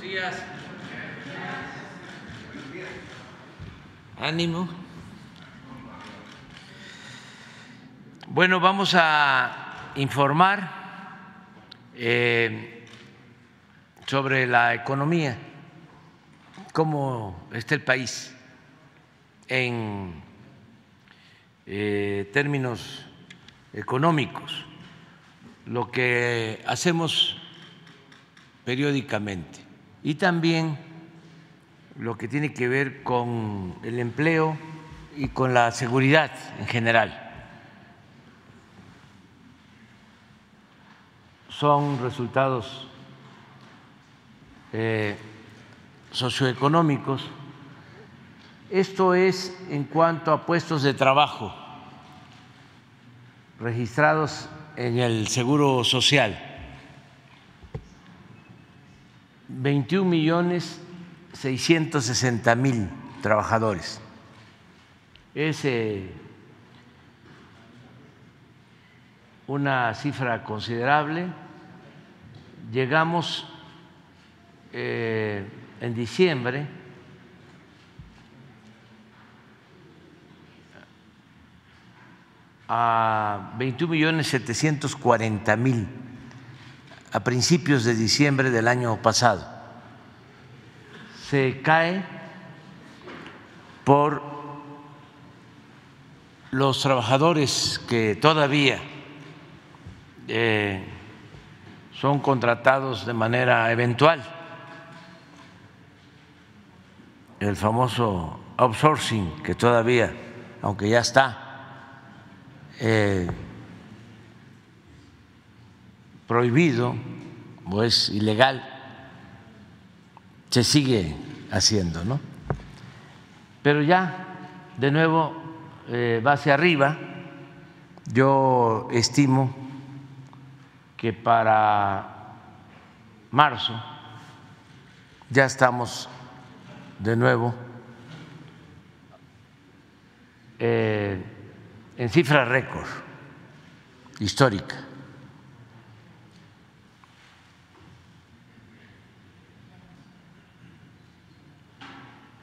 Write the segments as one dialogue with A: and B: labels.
A: Buenos días. Ánimo. Bueno, vamos a informar eh, sobre la economía, cómo está el país en eh, términos económicos, lo que hacemos periódicamente y también lo que tiene que ver con el empleo y con la seguridad en general. Son resultados eh, socioeconómicos. Esto es en cuanto a puestos de trabajo registrados en el Seguro Social. 21 millones 660 mil trabajadores. Es una cifra considerable. Llegamos eh, en diciembre a 21 millones 740 mil a principios de diciembre del año pasado. Se cae por los trabajadores que todavía eh, son contratados de manera eventual, el famoso outsourcing que todavía, aunque ya está eh, prohibido o es ilegal, se sigue haciendo, ¿no? Pero ya, de nuevo, eh, va hacia arriba. Yo estimo que para marzo ya estamos de nuevo eh, en cifra récord histórica.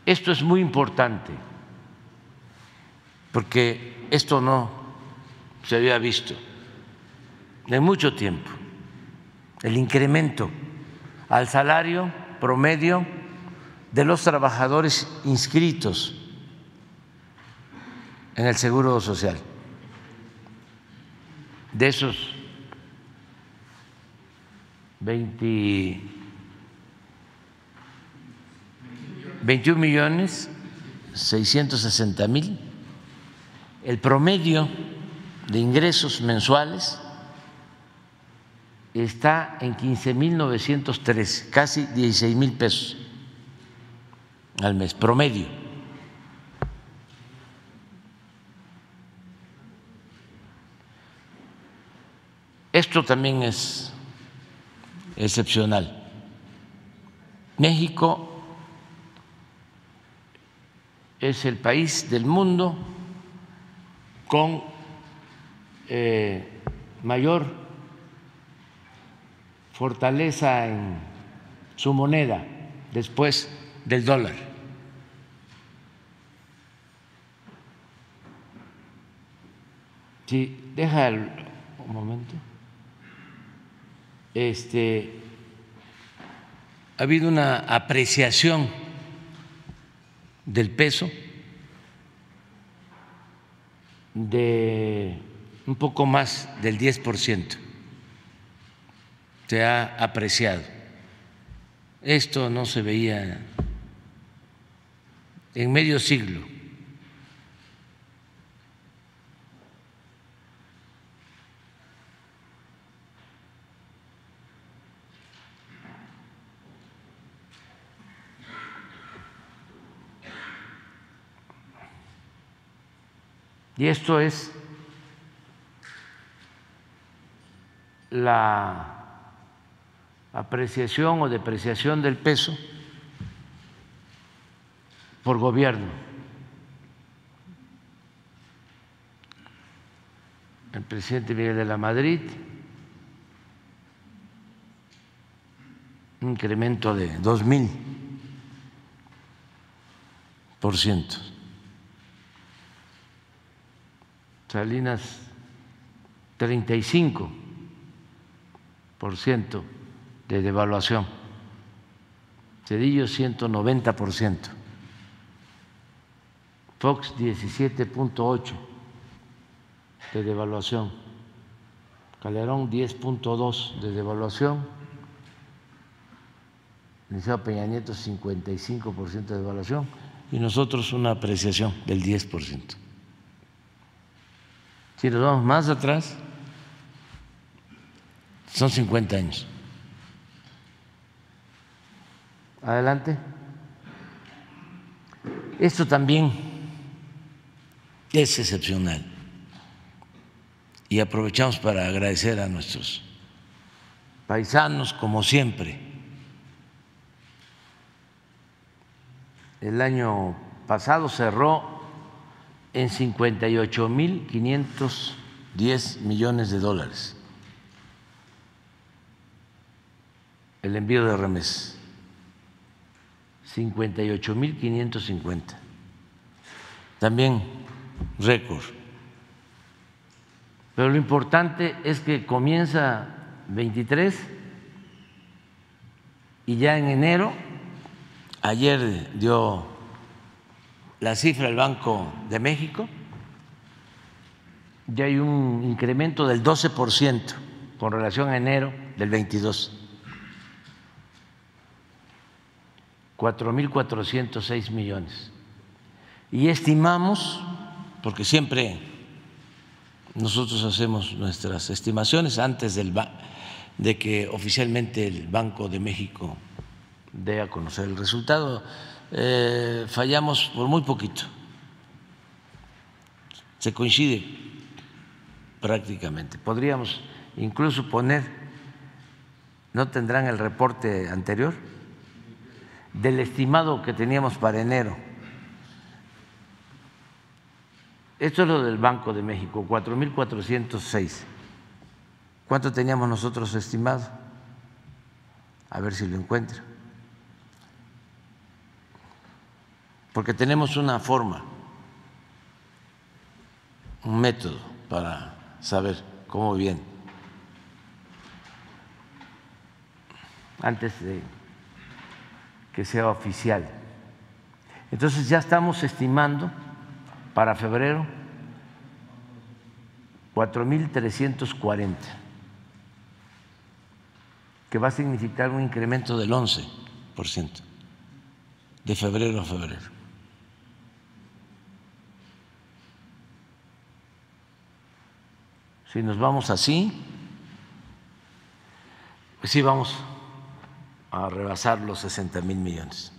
A: Esto es muy importante porque esto no se había visto en mucho tiempo, el incremento al salario promedio de los trabajadores inscritos en el Seguro Social. De esos 21 millones 660 mil, el promedio de ingresos mensuales está en 15 mil 903, casi 16 mil pesos al mes, promedio. Esto también es excepcional. México es el país del mundo con eh, mayor fortaleza en su moneda después del dólar. Sí, deja un momento este, ha habido una apreciación del peso de un poco más del 10%. Se ha apreciado. Esto no se veía en medio siglo. Y esto es la apreciación o depreciación del peso por gobierno. El presidente Miguel de la Madrid incremento de dos mil por ciento. Salinas 35 por ciento de devaluación. Cedillo 190 por ciento. Fox 17.8 de devaluación. Calderón 10.2 de devaluación. Liceo Peña Nieto 55% de devaluación y nosotros una apreciación del 10%. Si nos vamos más atrás, son 50 años. Adelante. Esto también es excepcional. Y aprovechamos para agradecer a nuestros paisanos, como siempre. El año pasado cerró en 58.510 millones de dólares el envío de remesas. 58.550. También récord. Pero lo importante es que comienza 23 y ya en enero, ayer dio la cifra del Banco de México, ya hay un incremento del 12% con relación a enero del 22. 4.406 millones. Y estimamos, porque siempre nosotros hacemos nuestras estimaciones antes del, de que oficialmente el Banco de México dé a conocer el resultado, eh, fallamos por muy poquito. Se coincide prácticamente. Podríamos incluso poner, ¿no tendrán el reporte anterior? Del estimado que teníamos para enero. Esto es lo del Banco de México, 4.406. ¿Cuánto teníamos nosotros estimado? A ver si lo encuentro. Porque tenemos una forma, un método para saber cómo viene. Antes de que sea oficial. Entonces ya estamos estimando para febrero 4.340, que va a significar un incremento del 11% de febrero a febrero. Si nos vamos así, pues sí vamos a rebasar los 60 mil millones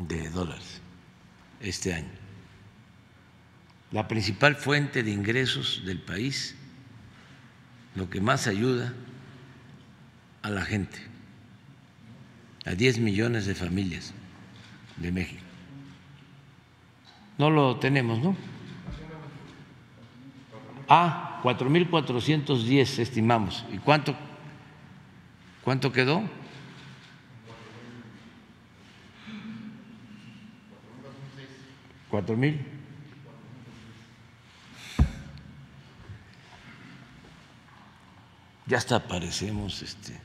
A: de dólares este año. La principal fuente de ingresos del país, lo que más ayuda a la gente, a 10 millones de familias de México. No lo tenemos, ¿no? Ah, 4.410 estimamos. ¿Y cuánto, cuánto quedó? ¿Cuatro mil? Ya hasta aparecemos este,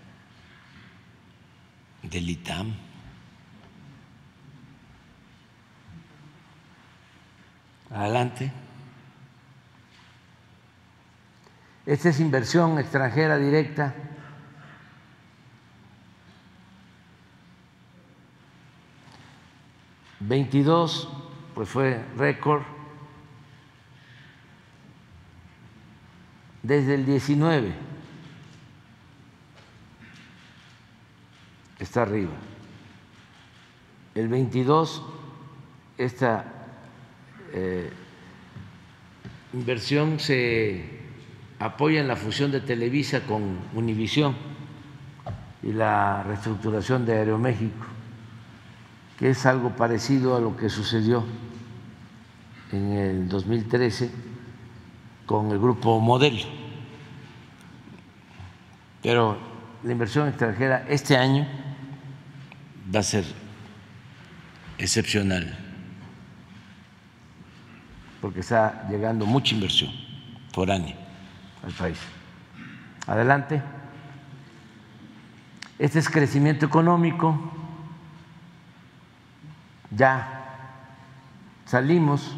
A: del ITAM. Adelante. Esta es inversión extranjera directa. Veintidós, pues fue récord. Desde el 19 está arriba. El 22, esta eh, inversión se apoyan la fusión de Televisa con Univisión y la reestructuración de Aeroméxico, que es algo parecido a lo que sucedió en el 2013 con el grupo Modelo. Pero la inversión extranjera este año va a ser excepcional, porque está llegando mucha inversión foránea al país. Adelante. Este es crecimiento económico. Ya salimos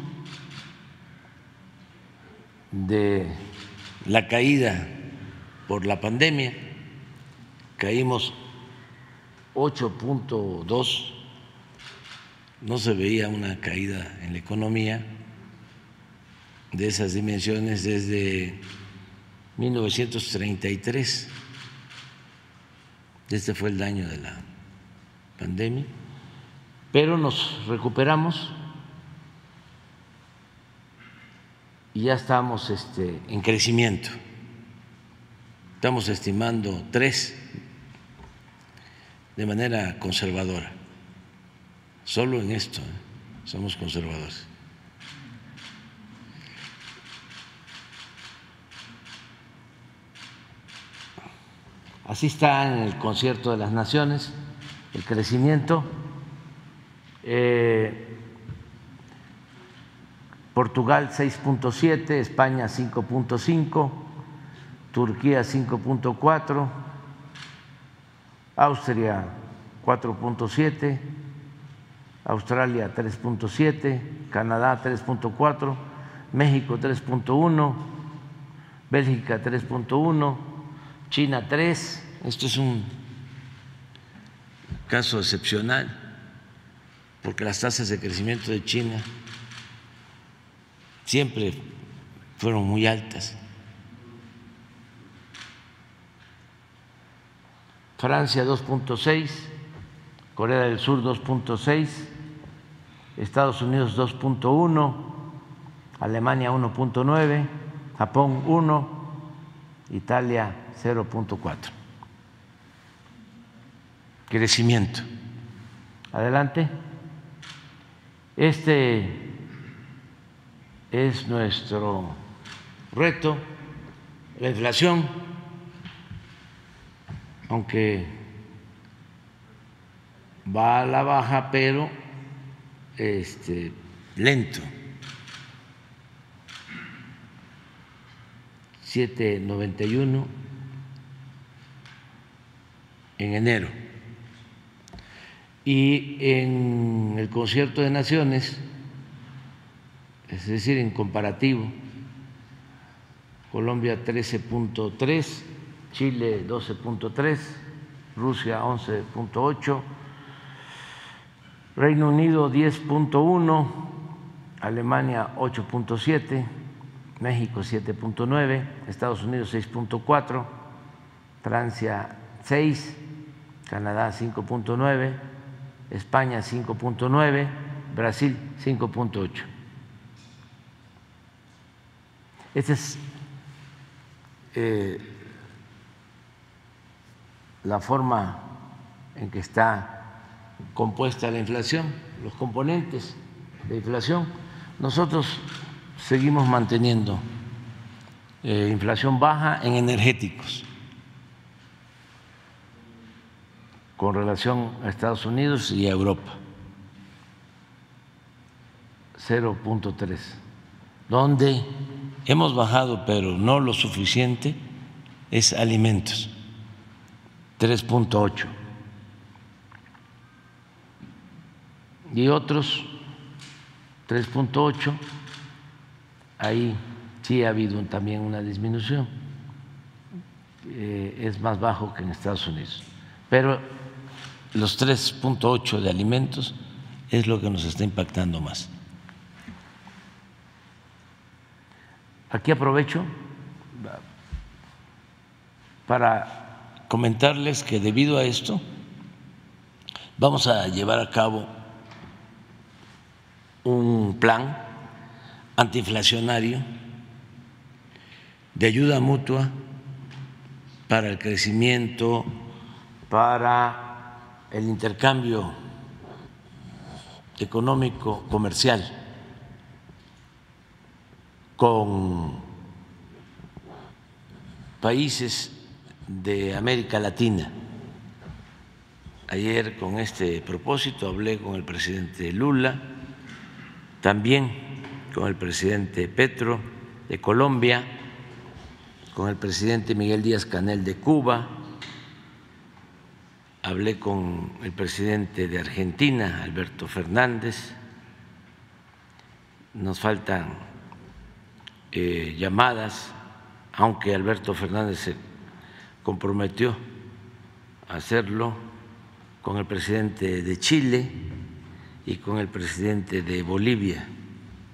A: de la caída por la pandemia, caímos 8.2, no se veía una caída en la economía de esas dimensiones desde 1933. Este fue el daño de la pandemia, pero nos recuperamos y ya estamos este, en crecimiento. Estamos estimando tres de manera conservadora. Solo en esto ¿eh? somos conservadores. Así está en el concierto de las naciones el crecimiento. Eh, Portugal 6.7, España 5.5, Turquía 5.4, Austria 4.7, Australia 3.7, Canadá 3.4, México 3.1, Bélgica 3.1, China 3. Esto es un caso excepcional porque las tasas de crecimiento de China siempre fueron muy altas. Francia 2.6, Corea del Sur 2.6, Estados Unidos 2.1, Alemania 1.9, Japón 1, Italia 0.4. Crecimiento. Adelante. Este es nuestro reto, la inflación, aunque va a la baja, pero este, lento. 791 en enero. Y en el concierto de naciones es decir, en comparativo, Colombia 13.3, Chile 12.3, Rusia 11.8, Reino Unido 10.1, Alemania 8.7, México 7.9, Estados Unidos 6.4, Francia 6, Canadá 5.9, España 5.9, Brasil 5.8. Esta es eh, la forma en que está compuesta la inflación, los componentes de inflación. Nosotros seguimos manteniendo eh, inflación baja en energéticos con relación a Estados Unidos y a Europa, 0.3, donde hemos bajado, pero no lo suficiente, es alimentos, 3.8. Y otros 3.8, ahí sí ha habido también una disminución, eh, es más bajo que en Estados Unidos. Pero los 3.8 de alimentos es lo que nos está impactando más. Aquí aprovecho para comentarles que debido a esto vamos a llevar a cabo un plan antiinflacionario de ayuda mutua para el crecimiento, para el intercambio económico comercial con países de América Latina. Ayer con este propósito hablé con el presidente Lula, también con el presidente Petro de Colombia, con el presidente Miguel Díaz Canel de Cuba, hablé con el presidente de Argentina, Alberto Fernández, nos faltan eh, llamadas, aunque Alberto Fernández se comprometió a hacerlo con el presidente de Chile y con el presidente de Bolivia,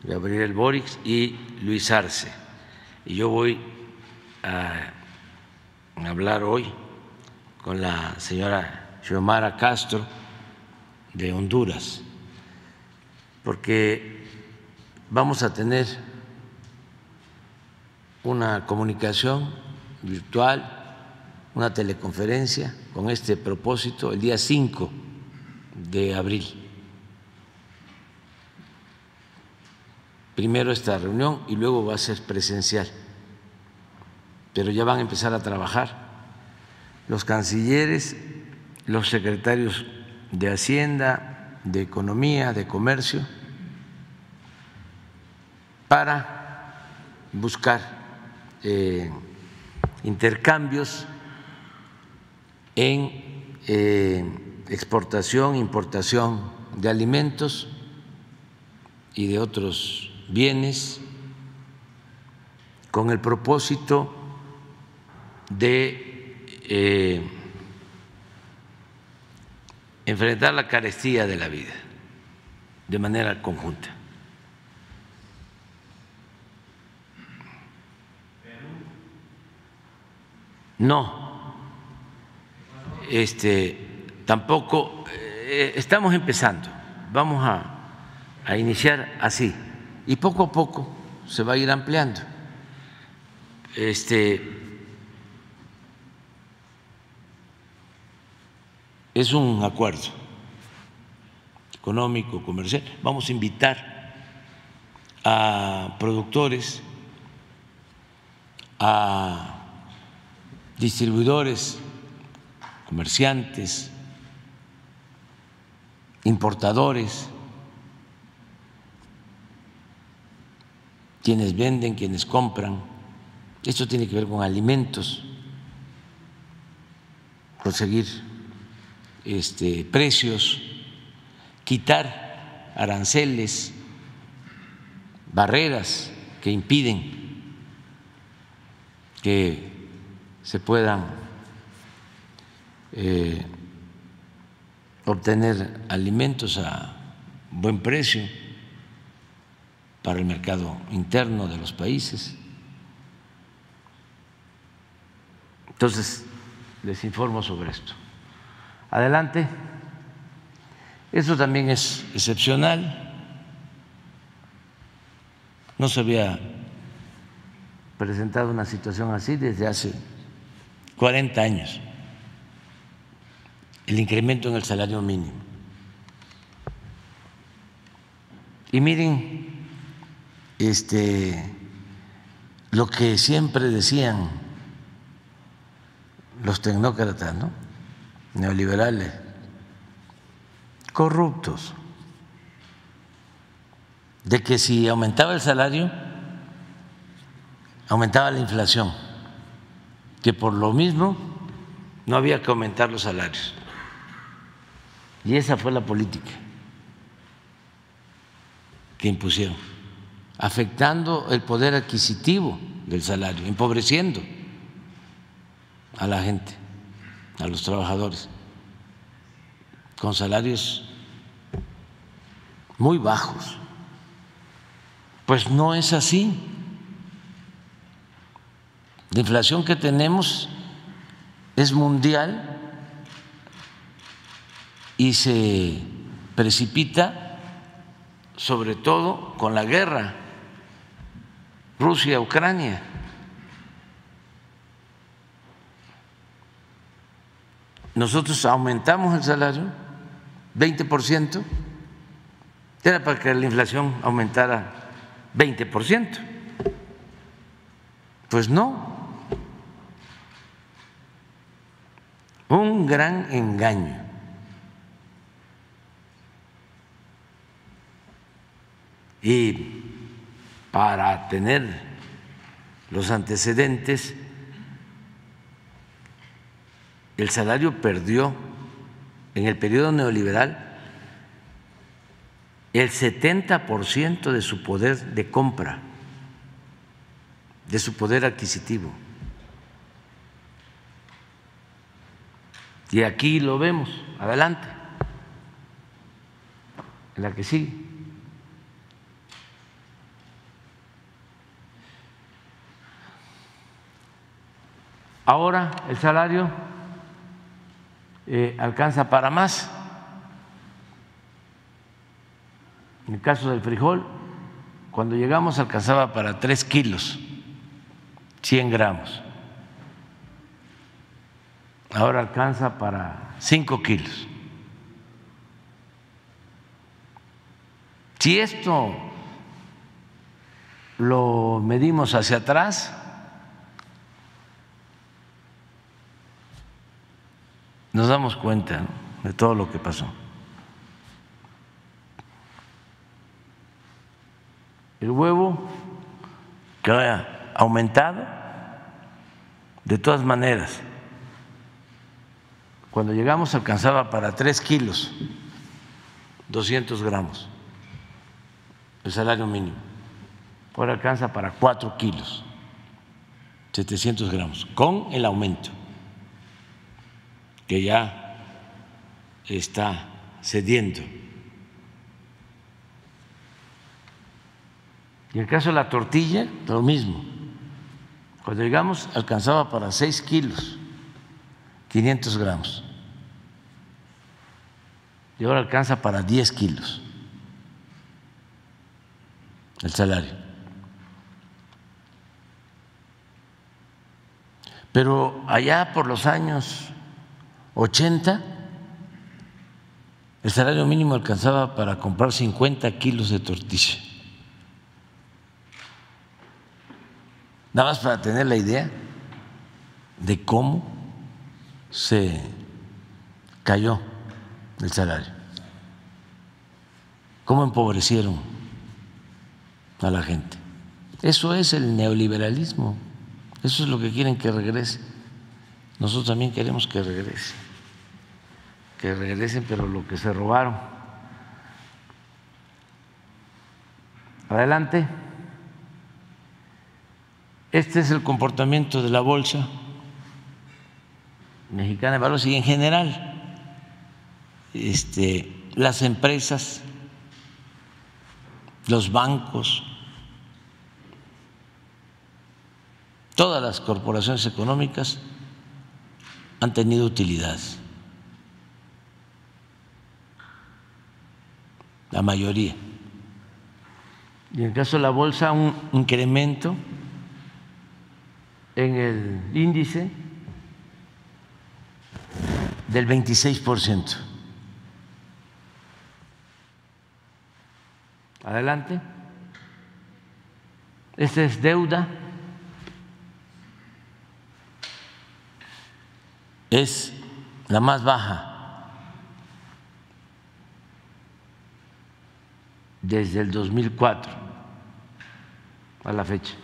A: Gabriel Boric y Luis Arce. Y yo voy a hablar hoy con la señora Xiomara Castro de Honduras, porque vamos a tener una comunicación virtual, una teleconferencia con este propósito el día 5 de abril. Primero esta reunión y luego va a ser presencial, pero ya van a empezar a trabajar los cancilleres, los secretarios de Hacienda, de Economía, de Comercio, para buscar eh, intercambios en eh, exportación, importación de alimentos y de otros bienes con el propósito de eh, enfrentar la carestía de la vida de manera conjunta. No, este, tampoco eh, estamos empezando, vamos a, a iniciar así y poco a poco se va a ir ampliando. Este, es un acuerdo económico, comercial. Vamos a invitar a productores, a distribuidores, comerciantes, importadores, quienes venden, quienes compran. Esto tiene que ver con alimentos, conseguir este, precios, quitar aranceles, barreras que impiden que se puedan eh, obtener alimentos a buen precio para el mercado interno de los países. Entonces, les informo sobre esto. Adelante. Eso también es excepcional. No se había presentado una situación así desde hace 40 años, el incremento en el salario mínimo. Y miren, este, lo que siempre decían los tecnócratas, ¿no? Neoliberales, corruptos, de que si aumentaba el salario, aumentaba la inflación que por lo mismo no había que aumentar los salarios. Y esa fue la política que impusieron, afectando el poder adquisitivo del salario, empobreciendo a la gente, a los trabajadores, con salarios muy bajos. Pues no es así. La inflación que tenemos es mundial y se precipita sobre todo con la guerra Rusia-Ucrania. Nosotros aumentamos el salario 20%, era para que la inflación aumentara 20%. Pues no, un gran engaño. Y para tener los antecedentes, el salario perdió en el periodo neoliberal el 70% de su poder de compra, de su poder adquisitivo. Y aquí lo vemos, adelante, en la que sigue. Ahora el salario eh, alcanza para más. En el caso del frijol, cuando llegamos alcanzaba para tres kilos, 100 gramos. Ahora alcanza para cinco kilos. Si esto lo medimos hacia atrás, nos damos cuenta de todo lo que pasó. El huevo que ha aumentado, de todas maneras, cuando llegamos alcanzaba para tres kilos, 200 gramos, el salario mínimo. Ahora alcanza para cuatro kilos, 700 gramos, con el aumento que ya está cediendo. Y el caso de la tortilla, lo mismo. Cuando llegamos alcanzaba para 6 kilos, 500 gramos. Y ahora alcanza para 10 kilos el salario. Pero allá por los años 80, el salario mínimo alcanzaba para comprar 50 kilos de tortilla. Nada más para tener la idea de cómo se cayó el salario, cómo empobrecieron a la gente. Eso es el neoliberalismo, eso es lo que quieren que regrese. Nosotros también queremos que regrese que regresen, pero lo que se robaron. Adelante. Este es el comportamiento de la bolsa mexicana de valores y en general este, las empresas, los bancos, todas las corporaciones económicas han tenido utilidades. La mayoría. Y en caso de la bolsa, un incremento en el índice del 26%. Adelante. Esta es deuda. Es la más baja desde el 2004 a la fecha.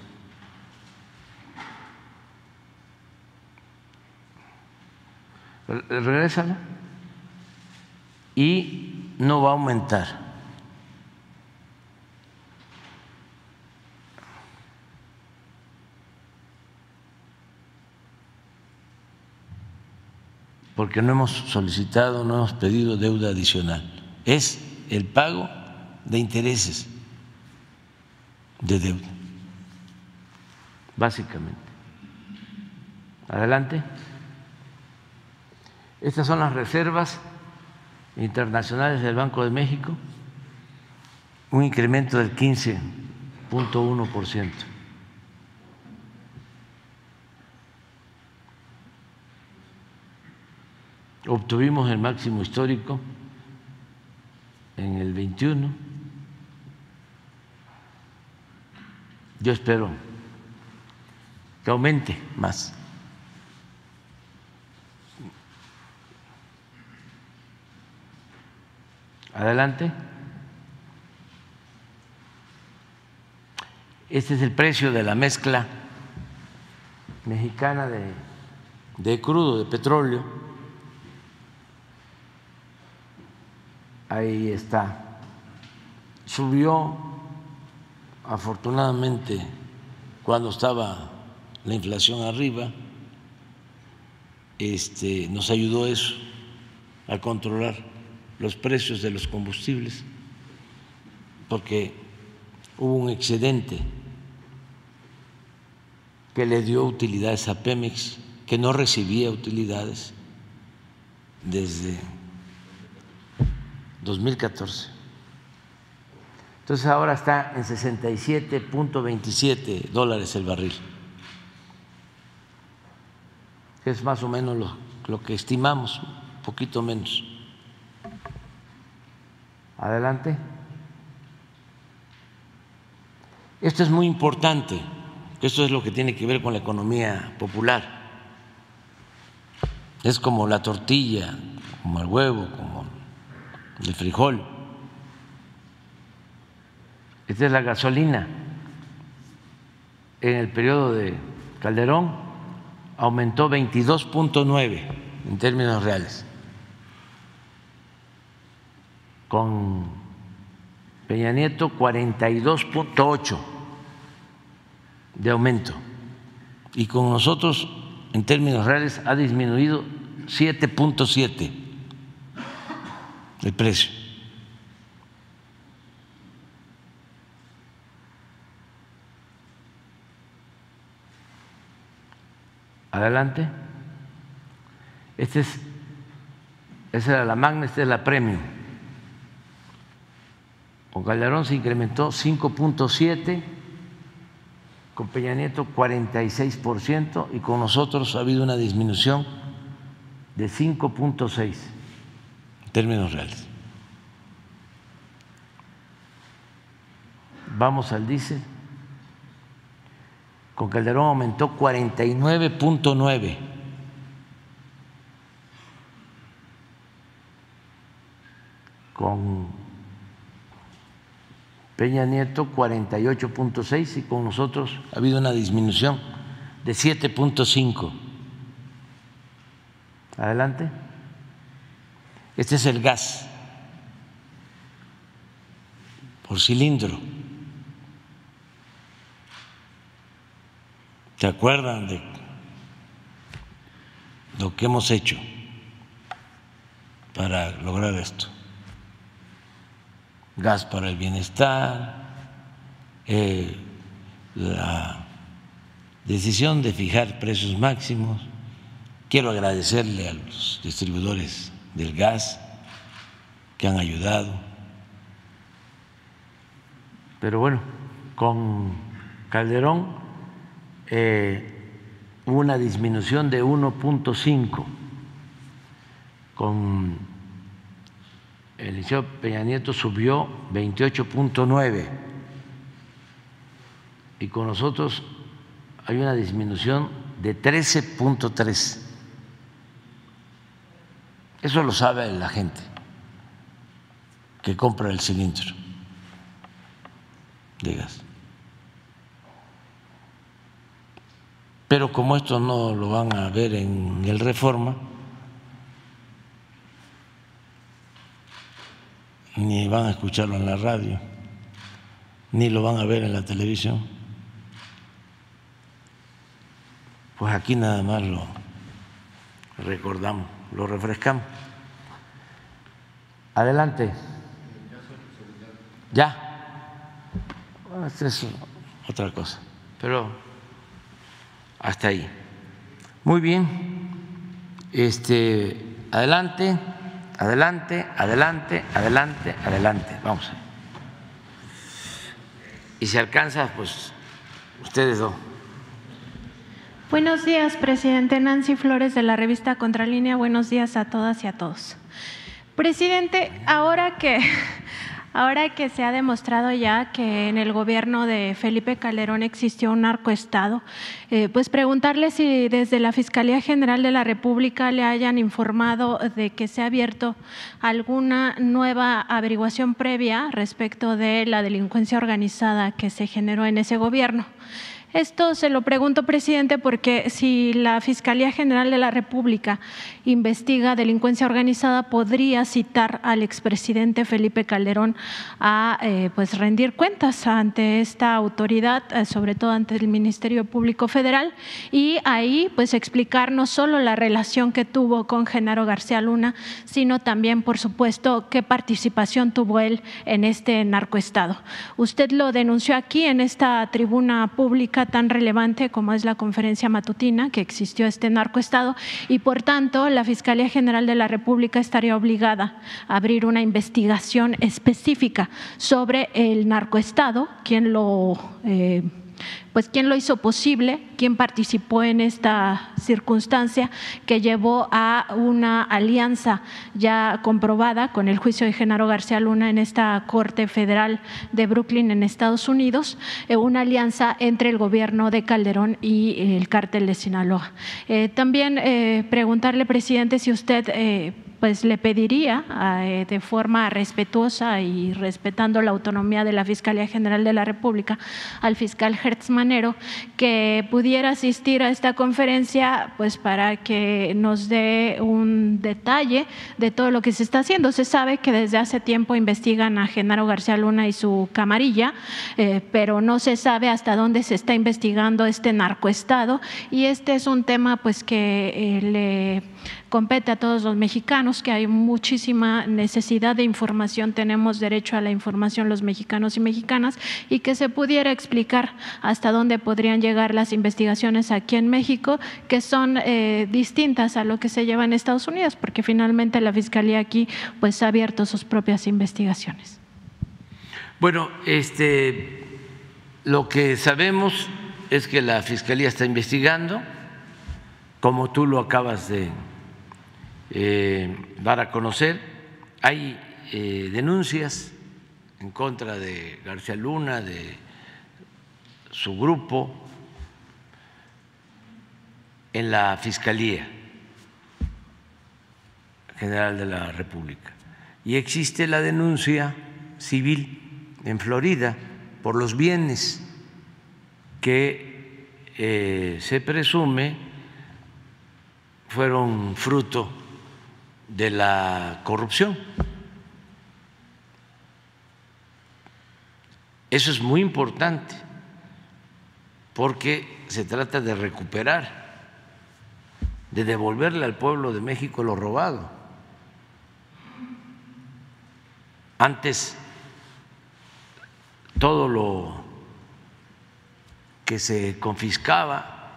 A: Regrésala y no va a aumentar. Porque no hemos solicitado, no hemos pedido deuda adicional. Es el pago de intereses de deuda, básicamente. Adelante. Estas son las reservas internacionales del Banco de México, un incremento del 15.1%. Obtuvimos el máximo histórico en el 21 Yo espero que aumente más. Adelante. Este es el precio de la mezcla mexicana de, de crudo, de petróleo. Ahí está. Subió afortunadamente cuando estaba la inflación arriba, este, nos ayudó eso a controlar los precios de los combustibles, porque hubo un excedente que le dio utilidades a Pemex, que no recibía utilidades desde 2014. Entonces ahora está en 67.27 dólares el barril, que es más o menos lo, lo que estimamos, un poquito menos. Adelante. Esto es muy importante, esto es lo que tiene que ver con la economía popular. Es como la tortilla, como el huevo, como el frijol. Esta es la gasolina. En el periodo de Calderón aumentó 22.9 en términos reales. Con Peña Nieto 42.8 de aumento. Y con nosotros, en términos reales, ha disminuido 7.7 el precio. Adelante. Este es, esa era la magna, esta es la premium. Con Calderón se incrementó 5.7, con Peña Nieto 46% y con nosotros ha habido una disminución de 5.6 en términos reales. Vamos al diésel con Calderón aumentó 49.9. Con Peña Nieto 48.6 y con nosotros ha habido una disminución de 7.5. Adelante. Este es el gas por cilindro. ¿Se acuerdan de lo que hemos hecho para lograr esto? Gas para el bienestar, eh, la decisión de fijar precios máximos. Quiero agradecerle a los distribuidores del gas que han ayudado. Pero bueno, con Calderón eh, una disminución de 1.5 con el Liceo Peña Nieto subió 28.9 y con nosotros hay una disminución de 13.3. Eso lo sabe la gente que compra el cilindro de Pero como esto no lo van a ver en el reforma, ni van a escucharlo en la radio, ni lo van a ver en la televisión, pues aquí nada más lo recordamos, lo refrescamos. Adelante. Ya. Esta es otra cosa. Pero hasta ahí. Muy bien. Este, adelante, adelante, adelante, adelante, adelante. Vamos. Y si alcanza, pues ustedes dos.
B: Buenos días, presidente Nancy Flores de la revista Contralínea. Buenos días a todas y a todos. Presidente, ahora que Ahora que se ha demostrado ya que en el gobierno de Felipe Calderón existió un narcoestado, eh, pues preguntarle si desde la Fiscalía General de la República le hayan informado de que se ha abierto alguna nueva averiguación previa respecto de la delincuencia organizada que se generó en ese gobierno. Esto se lo pregunto, presidente, porque si la Fiscalía General de la República investiga delincuencia organizada, podría citar al expresidente Felipe Calderón a eh, pues rendir cuentas ante esta autoridad, eh, sobre todo ante el Ministerio Público Federal, y ahí pues explicar no solo la relación que tuvo con Genaro García Luna, sino también, por supuesto, qué participación tuvo él en este narcoestado. Usted lo denunció aquí en esta tribuna pública tan relevante como es la conferencia matutina que existió este narcoestado y por tanto la Fiscalía General de la República estaría obligada a abrir una investigación específica sobre el narcoestado, quien lo eh, pues quién lo hizo posible, quién participó en esta circunstancia que llevó a una alianza ya comprobada con el juicio de Genaro García Luna en esta Corte Federal de Brooklyn en Estados Unidos, eh, una alianza entre el gobierno de Calderón y el cártel de Sinaloa. Eh, también eh, preguntarle, presidente, si usted pues le pediría de forma respetuosa y respetando la autonomía de la Fiscalía General de la República al fiscal Hertz Que pudiera asistir a esta conferencia pues para que nos dé un detalle de todo lo que se está haciendo. Se sabe que desde hace tiempo investigan a Genaro García Luna y su camarilla, eh, pero no se sabe hasta dónde se está investigando este narcoestado y este es un tema pues que eh, le compete a todos los mexicanos, que hay muchísima necesidad de información, tenemos derecho a la información los mexicanos y mexicanas, y que se pudiera explicar hasta dónde podrían llegar las investigaciones aquí en México, que son eh, distintas a lo que se lleva en Estados Unidos, porque finalmente la Fiscalía aquí pues ha abierto sus propias investigaciones.
A: Bueno, este, lo que sabemos es que la Fiscalía está investigando, como tú lo acabas de eh, dar a conocer. Hay eh, denuncias en contra de García Luna, de su grupo, en la Fiscalía General de la República. Y existe la denuncia civil en Florida por los bienes que eh, se presume fueron fruto de la corrupción. Eso es muy importante porque se trata de recuperar, de devolverle al pueblo de México lo robado. Antes todo lo que se confiscaba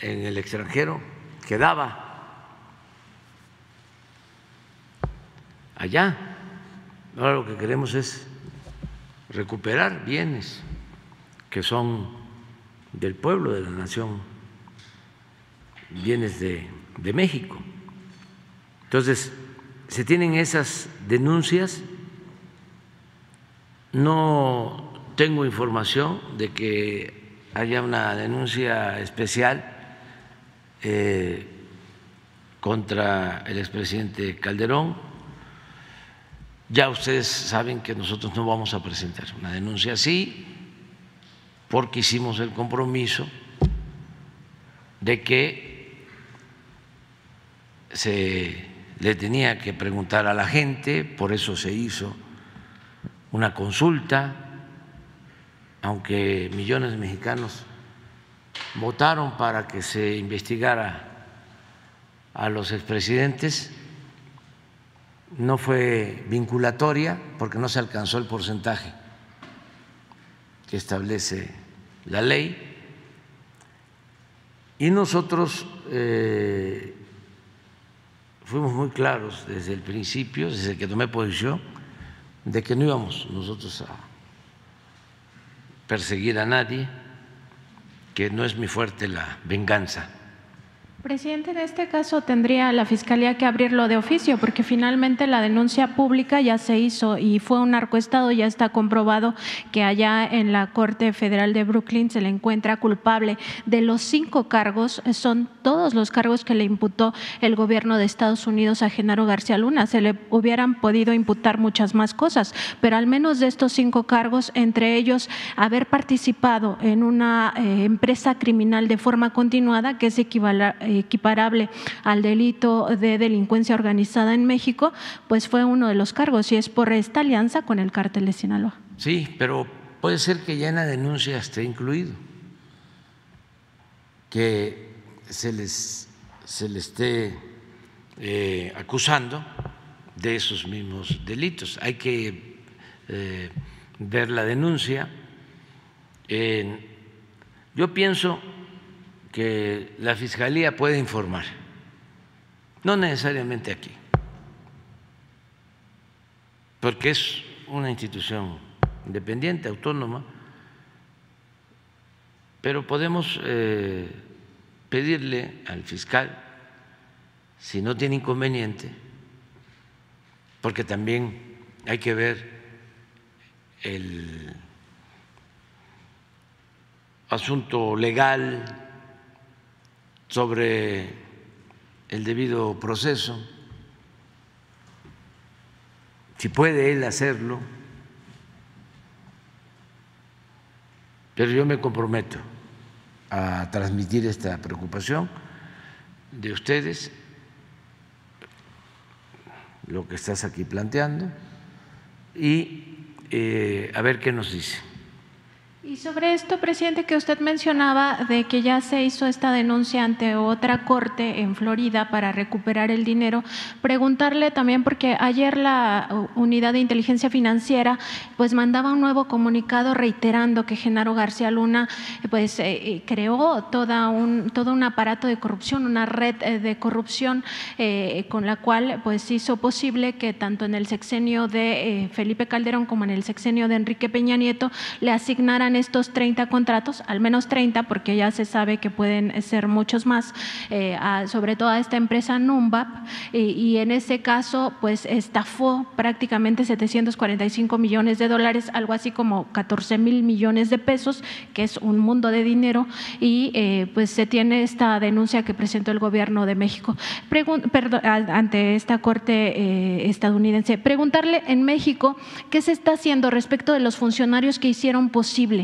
A: en el extranjero quedaba allá. Ahora lo que queremos es recuperar bienes que son del pueblo, de la nación, bienes de, de México. Entonces, se tienen esas denuncias, no tengo información de que haya una denuncia especial eh, contra el expresidente Calderón ya ustedes saben que nosotros no vamos a presentar una denuncia así porque hicimos el compromiso de que se le tenía que preguntar a la gente, por eso se hizo una consulta, aunque millones de mexicanos votaron para que se investigara a los expresidentes, no fue vinculatoria porque no se alcanzó el porcentaje que establece la ley. Y nosotros eh, fuimos muy claros desde el principio, desde que tomé posición, de que no íbamos nosotros a perseguir a nadie, que no es muy fuerte la venganza,
B: Presidente, en este caso tendría la Fiscalía que abrirlo de oficio, porque finalmente la denuncia pública ya se hizo y fue un narcoestado, ya está comprobado que allá en la Corte Federal de Brooklyn se le encuentra culpable de los cinco cargos, son todos los cargos que le imputó el gobierno de Estados Unidos a Genaro García Luna. Se le hubieran podido imputar muchas más cosas, pero al menos de estos cinco cargos, entre ellos haber participado en una eh, empresa criminal de forma continuada, que es equivalente equiparable al delito de delincuencia organizada en México, pues fue uno de los cargos y es por esta alianza con el cártel de Sinaloa.
A: Sí, pero puede ser que ya en la denuncia esté incluido, que se les, se les esté eh, acusando de esos mismos delitos. Hay que eh, ver la denuncia. yo pienso que la Fiscalía puede informar, no necesariamente aquí, porque es una institución independiente, autónoma, pero podemos eh, pedirle al fiscal, si no tiene inconveniente, porque también hay que ver el asunto legal sobre el debido proceso, si puede él hacerlo, pero yo me comprometo a transmitir esta preocupación de ustedes, lo que estás aquí planteando, y eh, a ver qué nos dice.
B: Y sobre esto, presidente, que usted mencionaba de que ya se hizo esta denuncia ante otra corte en Florida para recuperar el dinero, preguntarle también porque ayer la unidad de inteligencia financiera pues mandaba un nuevo comunicado reiterando que Genaro García Luna pues eh, eh, creó toda un todo un aparato de corrupción, una red eh, de corrupción con la cual pues hizo posible que tanto en el sexenio de Felipe Calderón como en el sexenio de Enrique Peña Nieto le asignaran estos 30 contratos, al menos 30, porque ya se sabe que pueden ser muchos más, eh, sobre todo a esta empresa Numbap, y, en ese caso, pues estafó prácticamente 745 millones de dólares, algo así como 14 mil millones de pesos, que es un mundo de dinero, y eh, pues se tiene esta denuncia que presentó el gobierno de México ante esta corte eh, estadounidense. Preguntarle en México qué se está haciendo respecto de los funcionarios que hicieron posible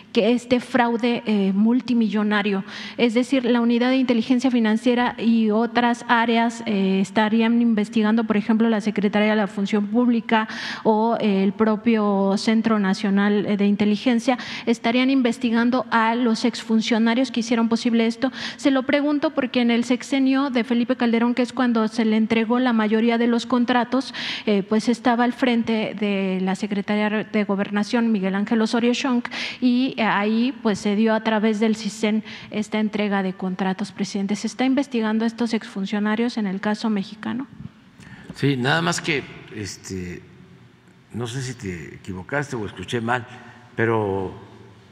B: que este fraude eh, multimillonario. Es decir, la unidad de inteligencia financiera y otras áreas eh, estarían investigando, por ejemplo, la Secretaría de la Función Pública o el propio Centro Nacional de Inteligencia, estarían investigando a los exfuncionarios que hicieron posible esto. Se lo pregunto porque en el sexenio de Felipe Calderón, que es cuando se le entregó la mayoría de los contratos, eh, pues estaba al frente de la Secretaría de Gobernación, Miguel Ángel Osorio Chong, y ahí pues se dio a través del CISEN esta entrega de contratos, presidente. ¿Se está investigando a estos exfuncionarios en el caso mexicano?
A: Sí, nada más que, este, no sé si te equivocaste o escuché mal, pero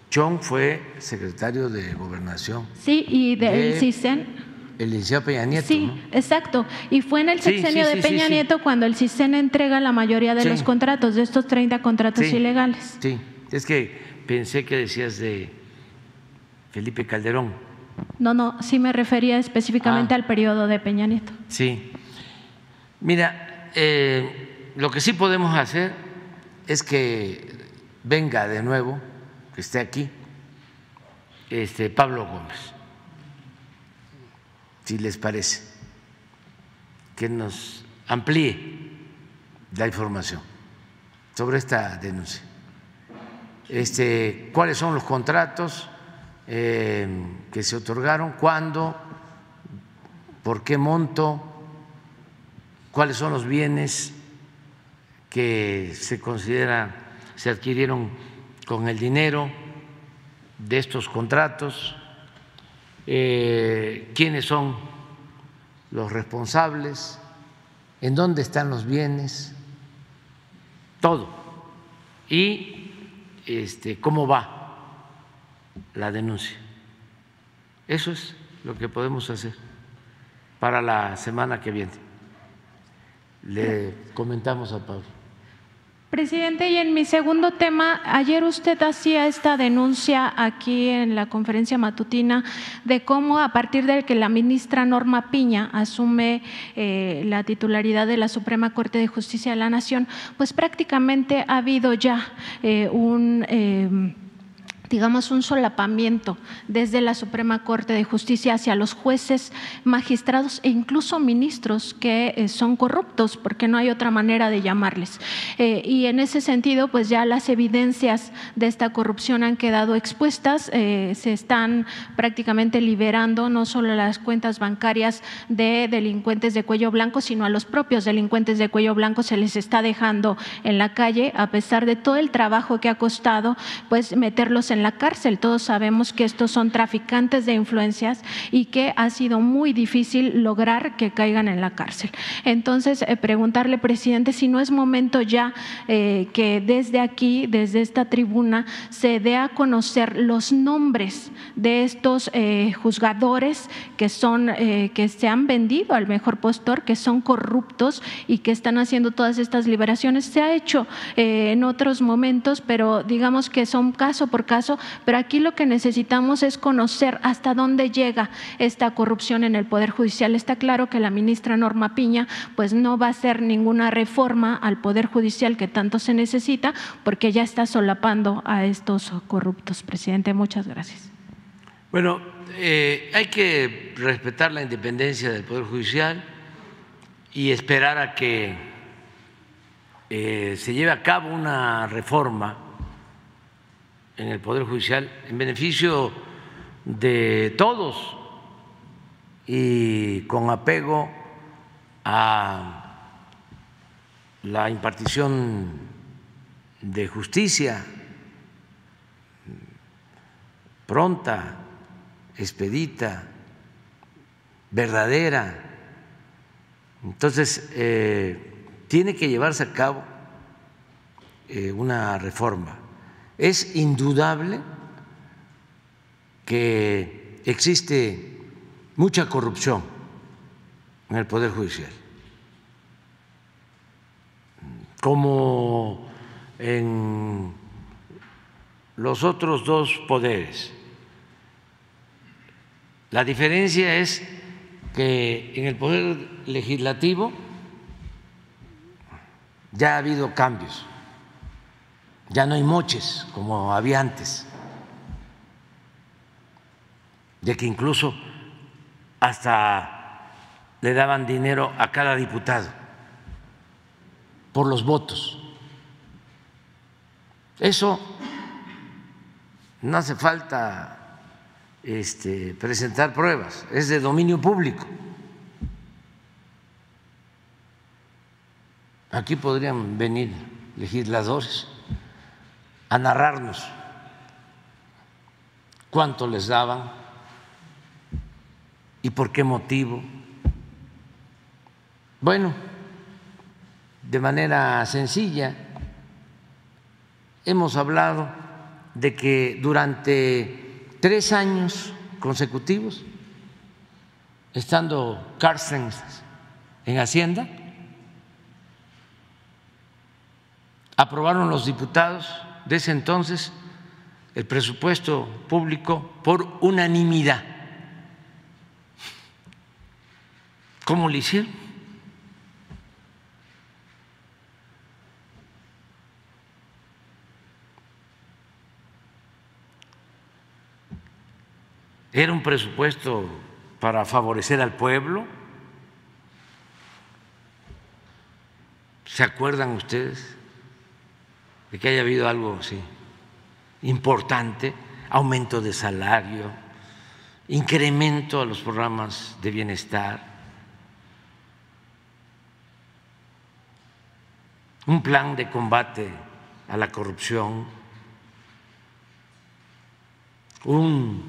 A: Chong fue secretario de Gobernación.
B: Sí, y del CISEN.
A: El licenciado Peña Nieto.
B: Sí, exacto. Y fue en el sexenio de Peña Nieto cuando el CISEN entrega la mayoría de los contratos, de estos 30 contratos ilegales.
A: Sí, es que pensé que decías de Felipe Calderón.
B: No, no, sí me refería específicamente ah. al periodo de Peña Nieto.
A: Sí. Mira, eh, lo que sí podemos hacer es que venga de nuevo, que esté aquí, este Pablo Gómez, si les parece, que nos amplíe la información sobre esta denuncia este, cuáles son los contratos eh, que se otorgaron, cuándo, por qué monto, cuáles son los bienes que se considera se adquirieron con el dinero de estos contratos, eh, quiénes son los responsables, en dónde están los bienes, todo. Y este, cómo va la denuncia. Eso es lo que podemos hacer. para la semana que viene. Le comentamos a Pablo.
B: Presidente, y en mi segundo tema, ayer usted hacía esta denuncia aquí en la conferencia matutina de cómo a partir de que la ministra Norma Piña asume eh, la titularidad de la Suprema Corte de Justicia de la Nación, pues prácticamente ha habido ya eh, un... Eh, digamos, un solapamiento desde la Suprema Corte de Justicia hacia los jueces, magistrados e incluso ministros que eh, son corruptos, porque no hay otra manera de llamarles. Eh, y en ese sentido, pues ya las evidencias de esta corrupción han quedado expuestas, eh, se están prácticamente liberando no solo las cuentas bancarias de delincuentes de cuello blanco, sino a los propios delincuentes de cuello blanco se les está dejando en la calle, a pesar de todo el trabajo que ha costado, pues meterlos en la cárcel. Todos sabemos que estos son traficantes de influencias y que ha sido muy difícil lograr que caigan en la cárcel. Entonces, eh, preguntarle, presidente, si no es momento ya eh, que desde aquí, desde esta tribuna, se dé a conocer los nombres de estos eh, juzgadores que son que se han vendido al mejor postor, que son corruptos y que están haciendo todas estas liberaciones. Se ha hecho en otros momentos, pero digamos que son caso por caso pero aquí lo que necesitamos es conocer hasta dónde llega esta corrupción en el Poder Judicial. Está claro que la ministra Norma Piña pues no va a hacer ninguna reforma al Poder Judicial que tanto se necesita porque ya está solapando a estos corruptos. Presidente, muchas gracias.
A: Bueno, eh, hay que respetar la independencia del Poder Judicial y esperar a que eh, se lleve a cabo una reforma en el Poder Judicial en beneficio de todos y con apego a la impartición de justicia pronta, expedita, verdadera. Entonces, eh, tiene que llevarse a cabo eh, una reforma es indudable que existe mucha corrupción en el Poder Judicial, como en los otros dos poderes. La diferencia es que en el Poder Legislativo ya ha habido cambios ya no hay moches como había antes, de que incluso hasta le daban dinero a cada diputado por los votos. Eso no hace falta este, presentar pruebas, es de dominio público. Aquí podrían venir legisladores a narrarnos cuánto les daban y por qué motivo. Bueno, de manera sencilla, hemos hablado de que durante tres años consecutivos, estando Carstens en Hacienda, aprobaron los diputados de ese entonces el presupuesto público por unanimidad. ¿Cómo lo hicieron? Era un presupuesto para favorecer al pueblo. ¿Se acuerdan ustedes? De que haya habido algo así importante, aumento de salario, incremento a los programas de bienestar, un plan de combate a la corrupción, un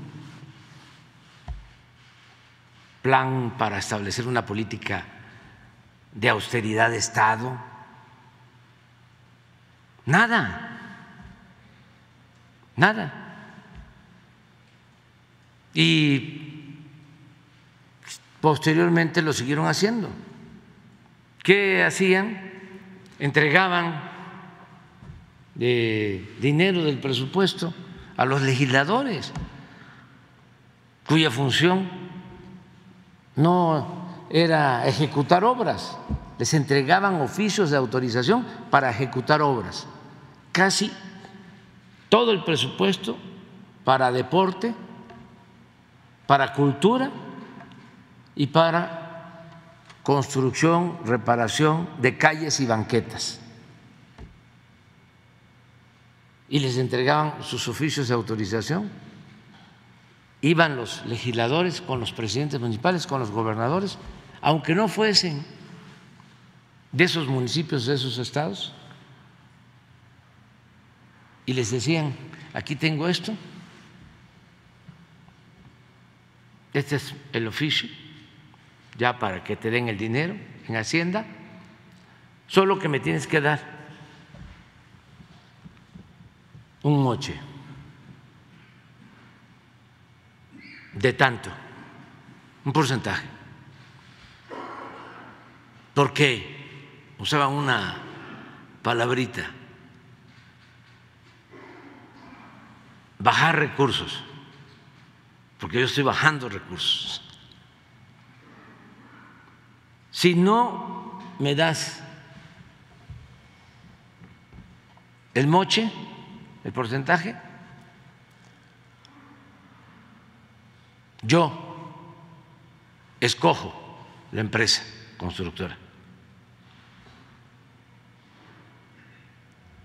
A: plan para establecer una política de austeridad de Estado Nada, nada. Y posteriormente lo siguieron haciendo. ¿Qué hacían? Entregaban de dinero del presupuesto a los legisladores, cuya función no era ejecutar obras, les entregaban oficios de autorización para ejecutar obras. Casi todo el presupuesto para deporte, para cultura y para construcción, reparación de calles y banquetas. Y les entregaban sus oficios de autorización. Iban los legisladores con los presidentes municipales, con los gobernadores, aunque no fuesen de esos municipios, de esos estados, y les decían, aquí tengo esto, este es el oficio, ya para que te den el dinero en Hacienda, solo que me tienes que dar un moche de tanto, un porcentaje. Porque usaban una palabrita, bajar recursos, porque yo estoy bajando recursos. Si no me das el moche, el porcentaje, yo escojo la empresa constructora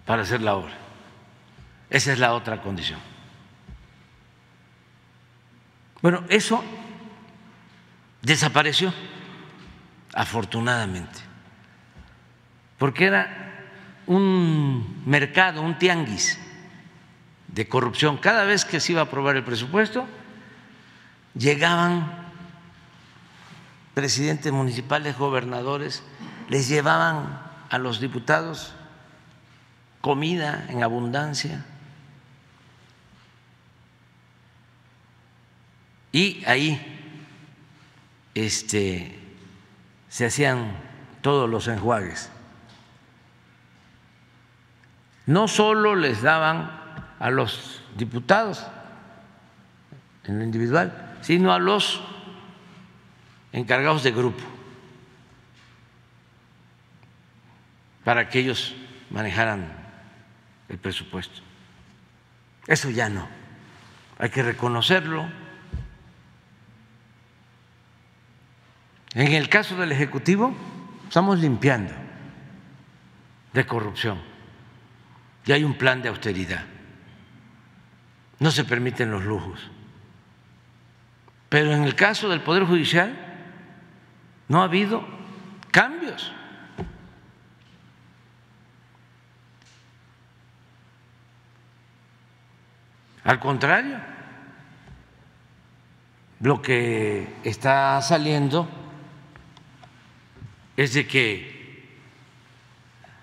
A: para hacer la obra. Esa es la otra condición. Bueno, eso desapareció, afortunadamente, porque era un mercado, un tianguis de corrupción. Cada vez que se iba a aprobar el presupuesto, llegaban presidentes municipales, gobernadores, les llevaban a los diputados comida en abundancia Y ahí este, se hacían todos los enjuagues. No solo les daban a los diputados en lo individual, sino a los encargados de grupo, para que ellos manejaran el presupuesto. Eso ya no, hay que reconocerlo En el caso del Ejecutivo, estamos limpiando de corrupción y hay un plan de austeridad. No se permiten los lujos. Pero en el caso del Poder Judicial no ha habido cambios. Al contrario, lo que está saliendo es de que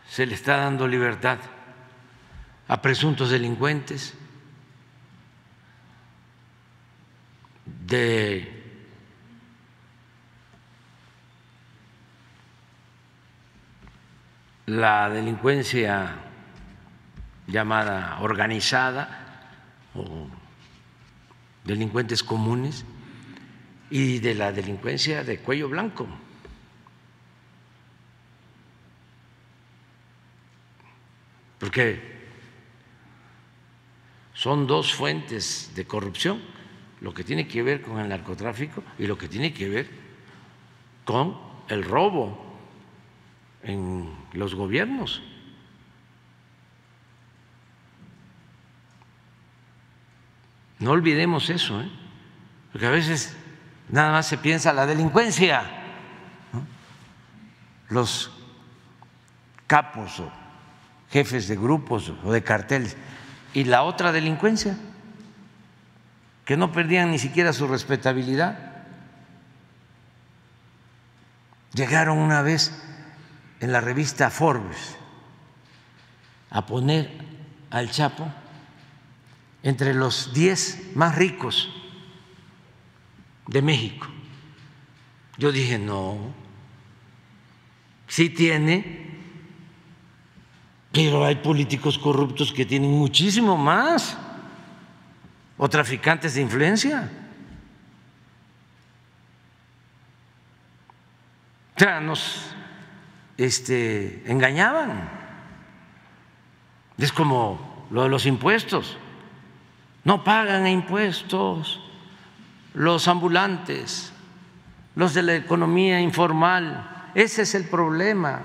A: se le está dando libertad a presuntos delincuentes, de la delincuencia llamada organizada o delincuentes comunes y de la delincuencia de cuello blanco. Porque son dos fuentes de corrupción, lo que tiene que ver con el narcotráfico y lo que tiene que ver con el robo en los gobiernos. No olvidemos eso, ¿eh? porque a veces nada más se piensa la delincuencia, los capos o jefes de grupos o de carteles. Y la otra delincuencia, que no perdían ni siquiera su respetabilidad. Llegaron una vez en la revista Forbes a poner al Chapo entre los diez más ricos de México. Yo dije, no, sí tiene, pero hay políticos corruptos que tienen muchísimo más, o traficantes de influencia. O sea, nos este, engañaban. Es como lo de los impuestos. No pagan impuestos los ambulantes, los de la economía informal. Ese es el problema.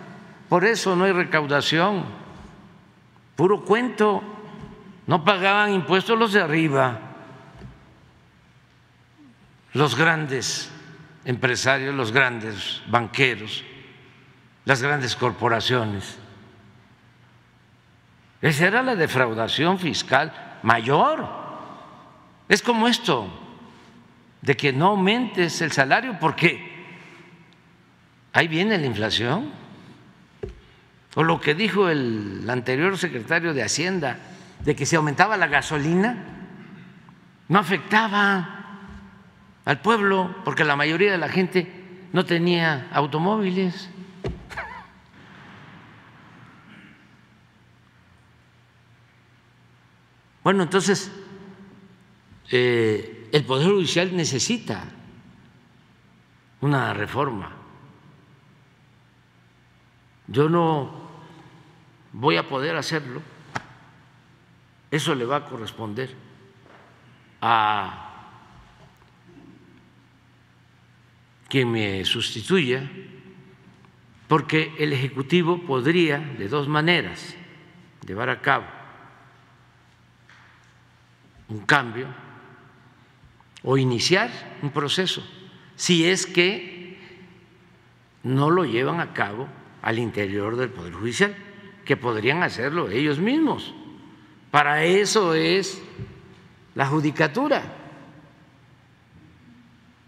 A: Por eso no hay recaudación. Puro cuento. No pagaban impuestos los de arriba, los grandes empresarios, los grandes banqueros, las grandes corporaciones. Esa era la defraudación fiscal mayor. Es como esto, de que no aumentes el salario porque ahí viene la inflación. O lo que dijo el anterior secretario de Hacienda, de que si aumentaba la gasolina, no afectaba al pueblo, porque la mayoría de la gente no tenía automóviles. Bueno, entonces, eh, el Poder Judicial necesita una reforma. Yo no voy a poder hacerlo, eso le va a corresponder a quien me sustituya, porque el Ejecutivo podría, de dos maneras, llevar a cabo un cambio o iniciar un proceso, si es que no lo llevan a cabo al interior del Poder Judicial, que podrían hacerlo ellos mismos. Para eso es la judicatura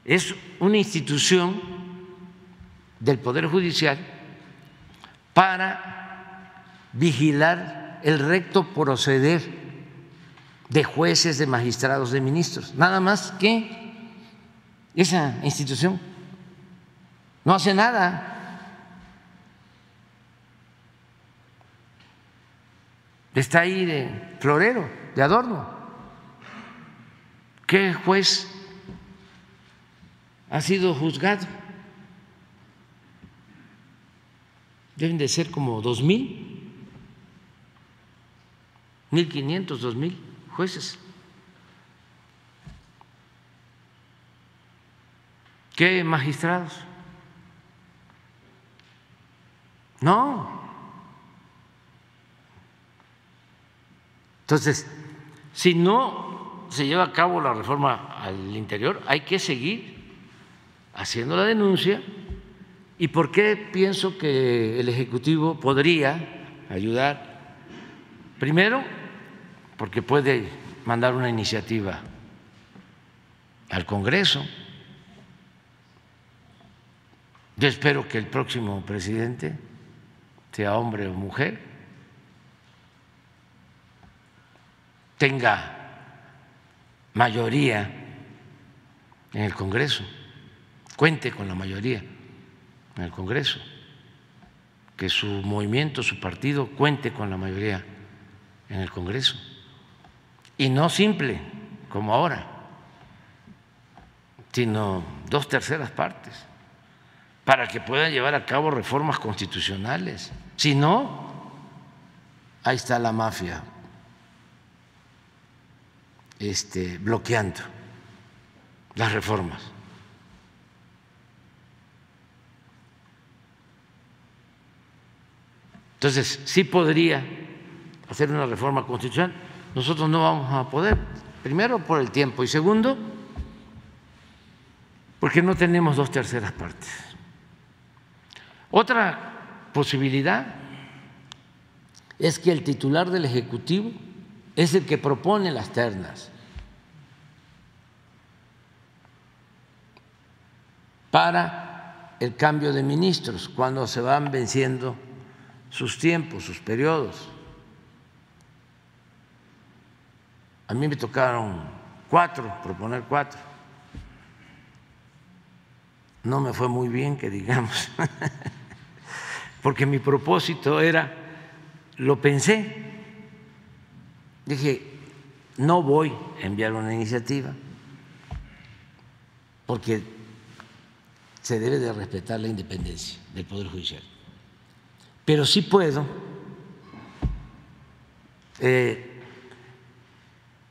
A: es una institución del Poder Judicial para vigilar el recto proceder de jueces, de magistrados, de ministros. Nada más que esa institución no hace nada. Está ahí de florero, de adorno. ¿Qué juez ha sido juzgado. Deben de ser como dos mil, mil quinientos, dos mil jueces. ¿Qué magistrados? No. Entonces, si no se lleva a cabo la reforma al interior, hay que seguir haciendo la denuncia. ¿Y por qué pienso que el Ejecutivo podría ayudar? Primero, porque puede mandar una iniciativa al Congreso. Yo espero que el próximo presidente, sea hombre o mujer, tenga mayoría en el Congreso cuente con la mayoría en el Congreso, que su movimiento, su partido cuente con la mayoría en el Congreso. Y no simple, como ahora, sino dos terceras partes, para que puedan llevar a cabo reformas constitucionales. Si no, ahí está la mafia este, bloqueando las reformas. Entonces, sí podría hacer una reforma constitucional. Nosotros no vamos a poder, primero por el tiempo y segundo, porque no tenemos dos terceras partes. Otra posibilidad es que el titular del Ejecutivo es el que propone las ternas para el cambio de ministros cuando se van venciendo sus tiempos, sus periodos. A mí me tocaron cuatro, proponer cuatro. no me fue muy bien, que digamos, porque mi propósito era, lo pensé, dije, no voy a enviar una iniciativa, porque se debe de respetar la independencia del Poder Judicial. Pero sí puedo eh,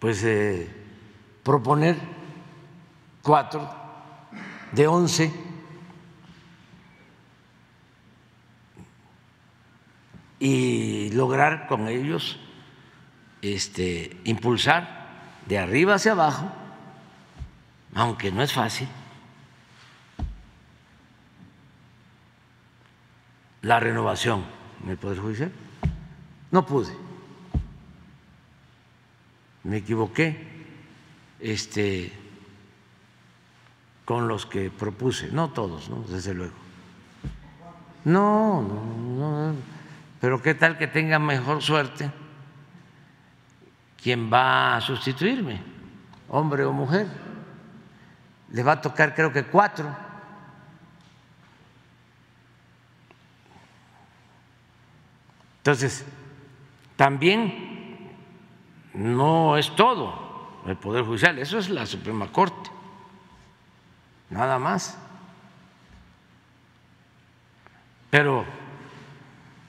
A: pues eh, proponer cuatro de once y lograr con ellos este, impulsar de arriba hacia abajo, aunque no es fácil, la renovación en el Poder Judicial. No pude, me equivoqué este, con los que propuse, no todos, desde luego. No, no, no, pero qué tal que tenga mejor suerte quien va a sustituirme, hombre o mujer. Le va a tocar creo que cuatro. Entonces, también no es todo el Poder Judicial, eso es la Suprema Corte, nada más. Pero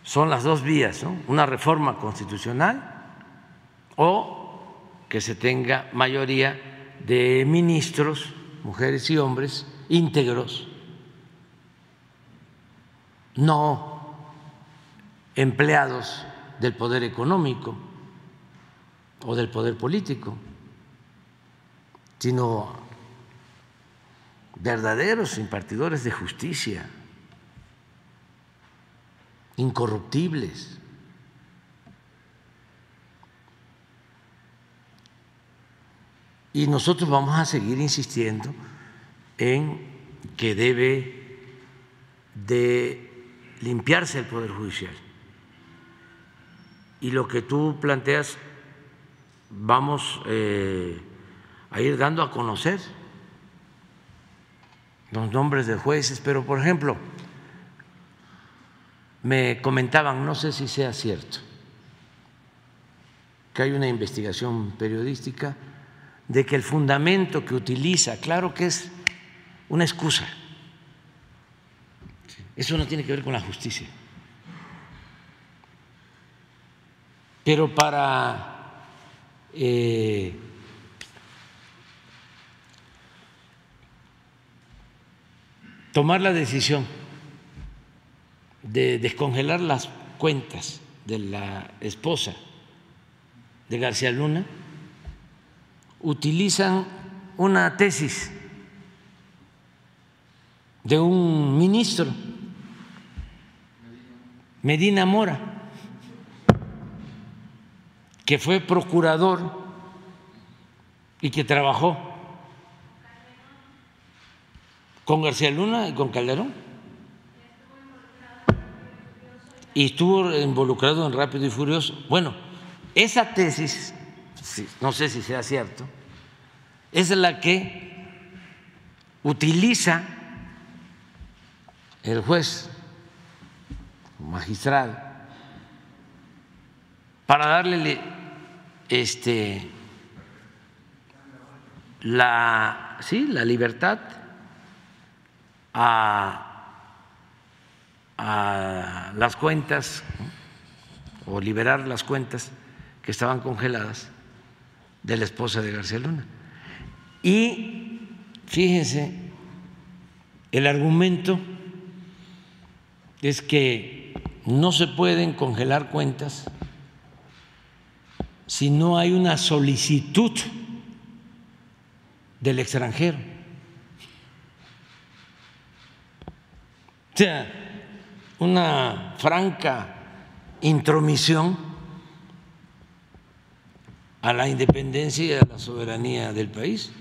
A: son las dos vías, ¿no? una reforma constitucional o que se tenga mayoría de ministros, mujeres y hombres, íntegros, no empleados del poder económico o del poder político, sino verdaderos impartidores de justicia, incorruptibles. Y nosotros vamos a seguir insistiendo en que debe de limpiarse el Poder Judicial. Y lo que tú planteas, vamos eh, a ir dando a conocer los nombres de jueces, pero por ejemplo, me comentaban, no sé si sea cierto, que hay una investigación periodística de que el fundamento que utiliza, claro que es una excusa, eso no tiene que ver con la justicia, pero para eh, tomar la decisión de descongelar las cuentas de la esposa de García Luna, utilizan una tesis de un ministro, Medina Mora, que fue procurador y que trabajó con García Luna y con Calderón. Y estuvo involucrado en Rápido y Furioso. Bueno, esa tesis no sé si sea cierto, es la que utiliza el juez magistrado para darle este la sí la libertad a, a las cuentas o liberar las cuentas que estaban congeladas de la esposa de García Luna. Y fíjense, el argumento es que no se pueden congelar cuentas si no hay una solicitud del extranjero. O sea, una franca intromisión a la independencia y a la soberanía del país.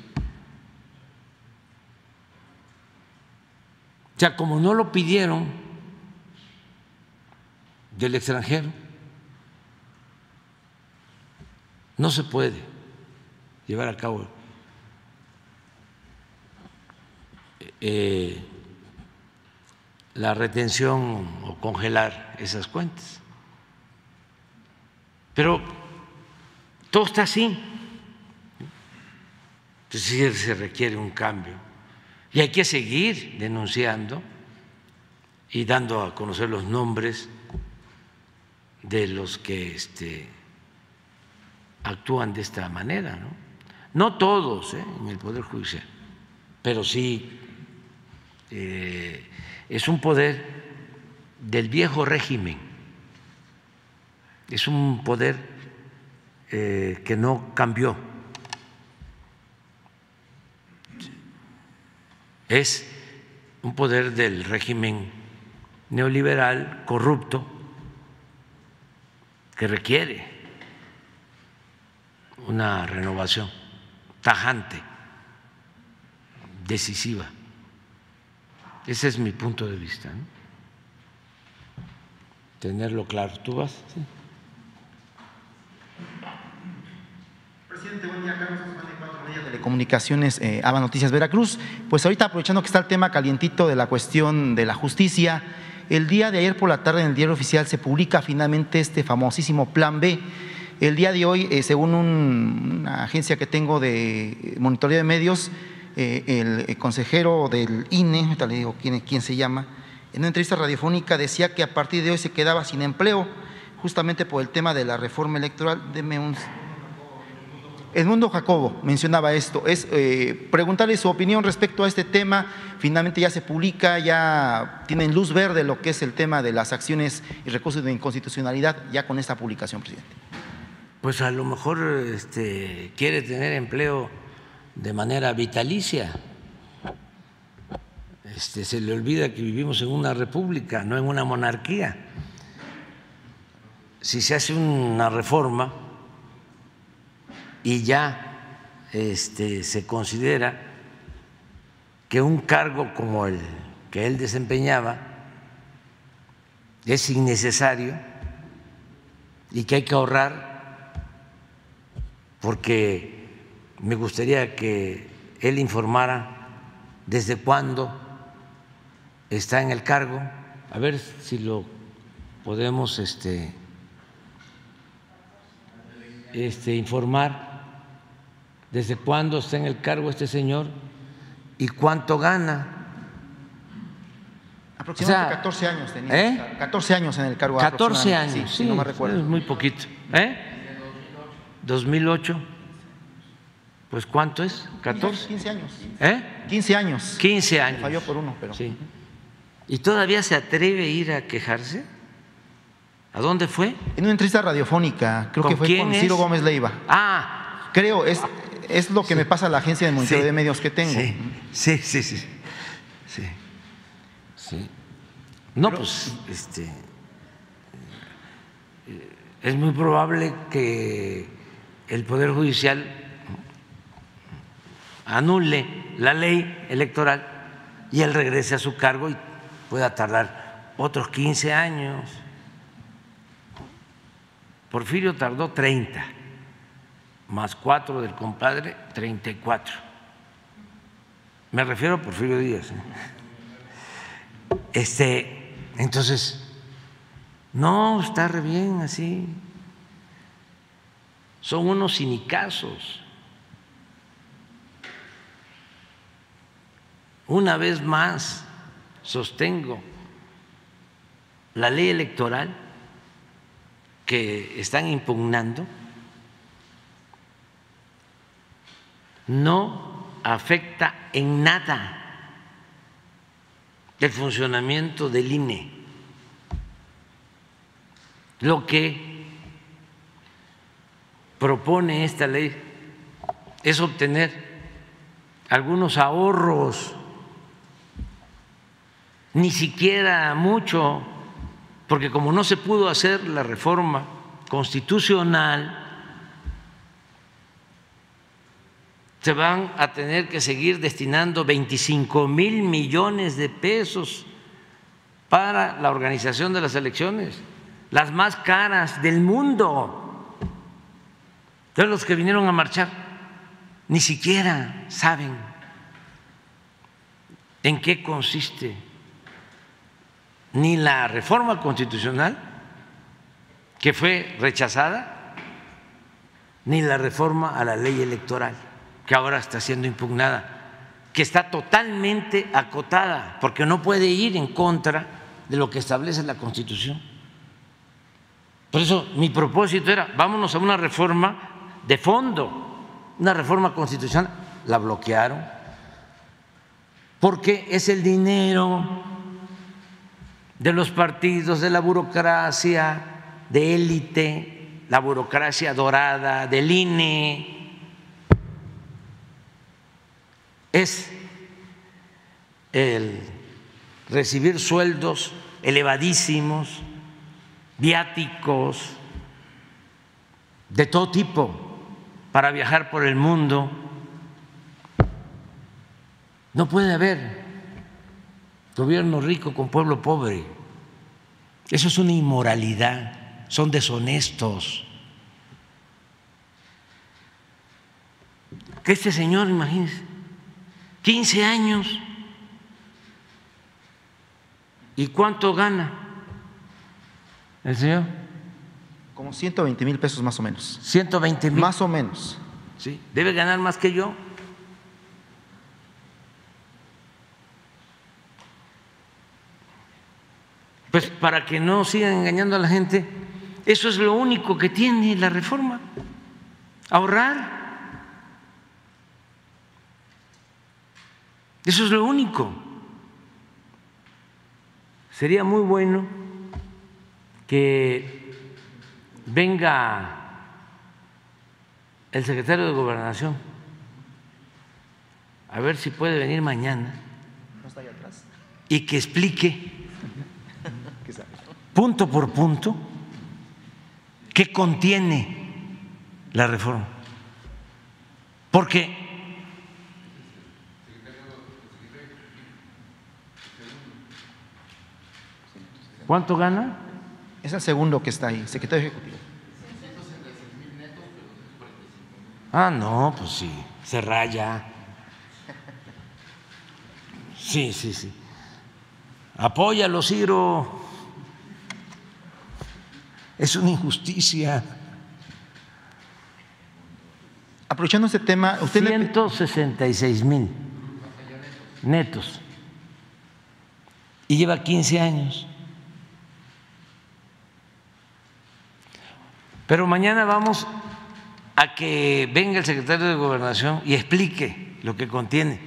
A: O sea, como no lo pidieron del extranjero, no se puede llevar a cabo eh, la retención o congelar esas cuentas. Pero todo está así. Entonces se requiere un cambio. Y hay que seguir denunciando y dando a conocer los nombres de los que este, actúan de esta manera. No, no todos ¿eh? en el Poder Judicial, pero sí eh, es un poder del viejo régimen, es un poder eh, que no cambió. Es un poder del régimen neoliberal corrupto que requiere una renovación tajante, decisiva. Ese es mi punto de vista. Tenerlo claro. ¿Tú vas? ¿Sí?
C: Presidente, buen día, Carlos de Telecomunicaciones, eh, Aba Noticias Veracruz. Pues ahorita aprovechando que está el tema calientito de la cuestión de la justicia, el día de ayer por la tarde en el diario oficial se publica finalmente este famosísimo Plan B. El día de hoy, eh, según una agencia que tengo de monitoreo de medios, eh, el, consejero del INE, ahorita le digo quién, quién se llama, en una entrevista radiofónica decía que a partir de hoy se quedaba sin empleo, justamente por el tema de la reforma electoral. Deme un, Edmundo Jacobo mencionaba esto, es eh, preguntarle su opinión respecto a este tema. Finalmente ya se publica, ya tienen luz verde lo que es el tema de las acciones y recursos de inconstitucionalidad ya con esta publicación, presidente.
A: Pues a lo mejor este, quiere tener empleo de manera vitalicia. Este, se le olvida que vivimos en una república, no en una monarquía. Si se hace una reforma y ya este, se considera que un cargo como el que él desempeñaba es innecesario y que hay que ahorrar porque me gustaría que él informara desde cuándo está en el cargo, a ver si lo podemos este, este, informar desde cuándo está en el cargo este señor y cuánto gana.
C: Aproximadamente 14 años tenía. 14 ¿eh? años en el cargo.
A: 14 años, sí, no me recuerdo. Es muy poquito. ¿Eh? 2008. Pues ¿cuánto es? 14.
C: 15 años.
A: ¿Eh?
C: 15 años.
A: 15 años.
C: falló por uno, pero.
A: Sí. ¿Y todavía se atreve a ir a quejarse? ¿A dónde fue?
C: En una entrevista radiofónica, creo que fue con Ciro Gómez Leiva.
A: Ah.
C: Creo, es, es lo que me pasa a la agencia de monitoreo de medios que tengo.
A: Sí, sí, sí. sí. No, pues este, eh, es muy probable que el Poder Judicial anule la ley electoral y él regrese a su cargo y pueda tardar otros 15 años. Porfirio tardó 30 más cuatro del compadre, 34. Me refiero a Porfirio Díaz. ¿eh? Este, entonces, no, está re bien así. Son unos cinicazos. Una vez más, sostengo la ley electoral que están impugnando no afecta en nada el funcionamiento del INE. Lo que propone esta ley es obtener algunos ahorros, ni siquiera mucho, porque como no se pudo hacer la reforma constitucional, se van a tener que seguir destinando 25 mil millones de pesos para la organización de las elecciones, las más caras del mundo. De los que vinieron a marchar ni siquiera saben en qué consiste ni la reforma constitucional, que fue rechazada, ni la reforma a la ley electoral, que ahora está siendo impugnada, que está totalmente acotada, porque no puede ir en contra de lo que establece la Constitución. Por eso mi propósito era, vámonos a una reforma de fondo, una reforma constitucional, la bloquearon, porque es el dinero de los partidos, de la burocracia, de élite, la burocracia dorada, del INE, es el recibir sueldos elevadísimos, viáticos, de todo tipo para viajar por el mundo. No puede haber gobierno rico con pueblo pobre. Eso es una inmoralidad, son deshonestos. Que este señor, imagínense, 15 años. ¿Y cuánto gana el señor?
C: Como 120 mil pesos más o menos.
A: 120 mil.
C: Más o menos.
A: Sí, debe ganar más que yo. Pues para que no sigan engañando a la gente, eso es lo único que tiene la reforma, ahorrar. Eso es lo único. Sería muy bueno que venga el secretario de Gobernación a ver si puede venir mañana y que explique punto por punto qué contiene la reforma. Porque ¿Cuánto gana?
C: Es el segundo que está ahí, secretario ejecutivo.
A: Ah, no, pues sí, se raya. Sí, sí, sí. Apóyalo, Ciro. Es una injusticia.
C: Aprovechando este tema, usted le-
A: 166 mil netos. Y lleva 15 años. Pero mañana vamos a que venga el secretario de Gobernación y explique lo que contiene.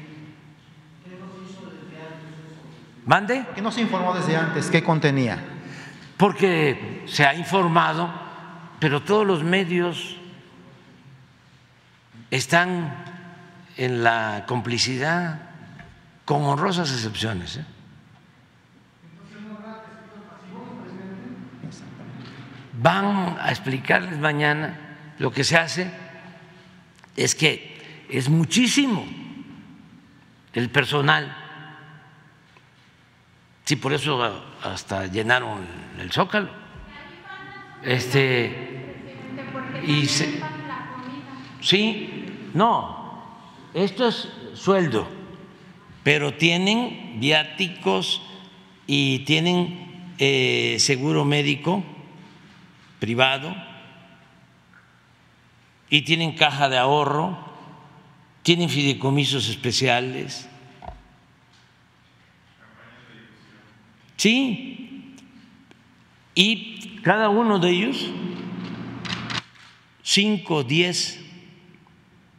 A: ¿Mande?
C: ¿Por qué no se informó desde antes qué contenía?
A: Porque se ha informado, pero todos los medios están en la complicidad, con honrosas excepciones. ¿eh? Van a explicarles mañana lo que se hace es que es muchísimo el personal. Sí, por eso hasta llenaron el zócalo. Este sí, no, esto es sueldo, pero tienen viáticos y tienen eh, seguro médico privado y tienen caja de ahorro, tienen fideicomisos especiales. Sí, y cada uno de ellos, cinco o diez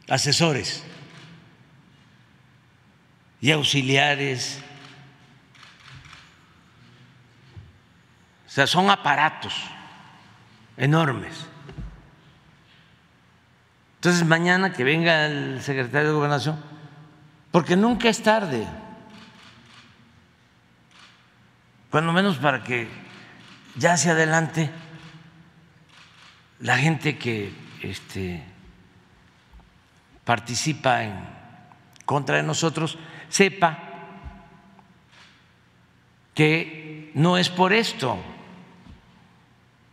A: asesores y auxiliares. O sea, son aparatos enormes. Entonces, mañana que venga el secretario de Gobernación, porque nunca es tarde, cuando menos para que ya hacia adelante la gente que este, participa en contra de nosotros sepa que no es por esto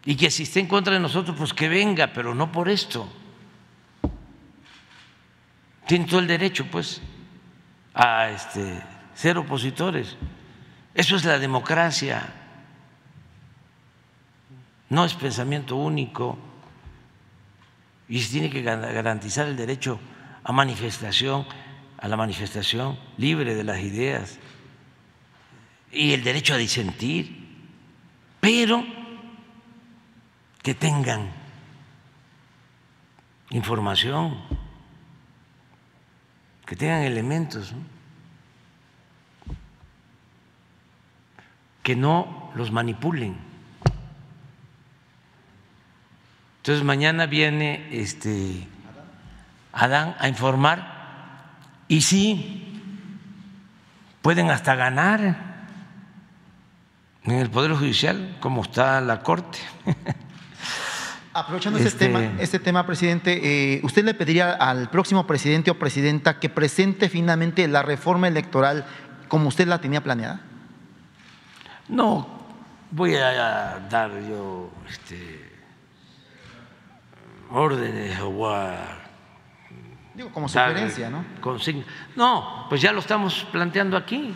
A: y que si está en contra de nosotros, pues que venga, pero no por esto. Tienen todo el derecho, pues, a este, ser opositores. Eso es la democracia. no es pensamiento único y se tiene que garantizar el derecho a manifestación, a la manifestación libre de las ideas y el derecho a disentir, pero que tengan información, que tengan elementos, que no los manipulen. Entonces mañana viene este Adán a informar y sí pueden hasta ganar en el Poder Judicial, como está la Corte.
C: Aprovechando este, tema, este tema, presidente, eh, ¿usted le pediría al próximo presidente o presidenta que presente finalmente la reforma electoral como usted la tenía planeada?
A: No, voy a dar yo este, órdenes o a
C: Digo, como sugerencia, ¿no?
A: No, pues ya lo estamos planteando aquí.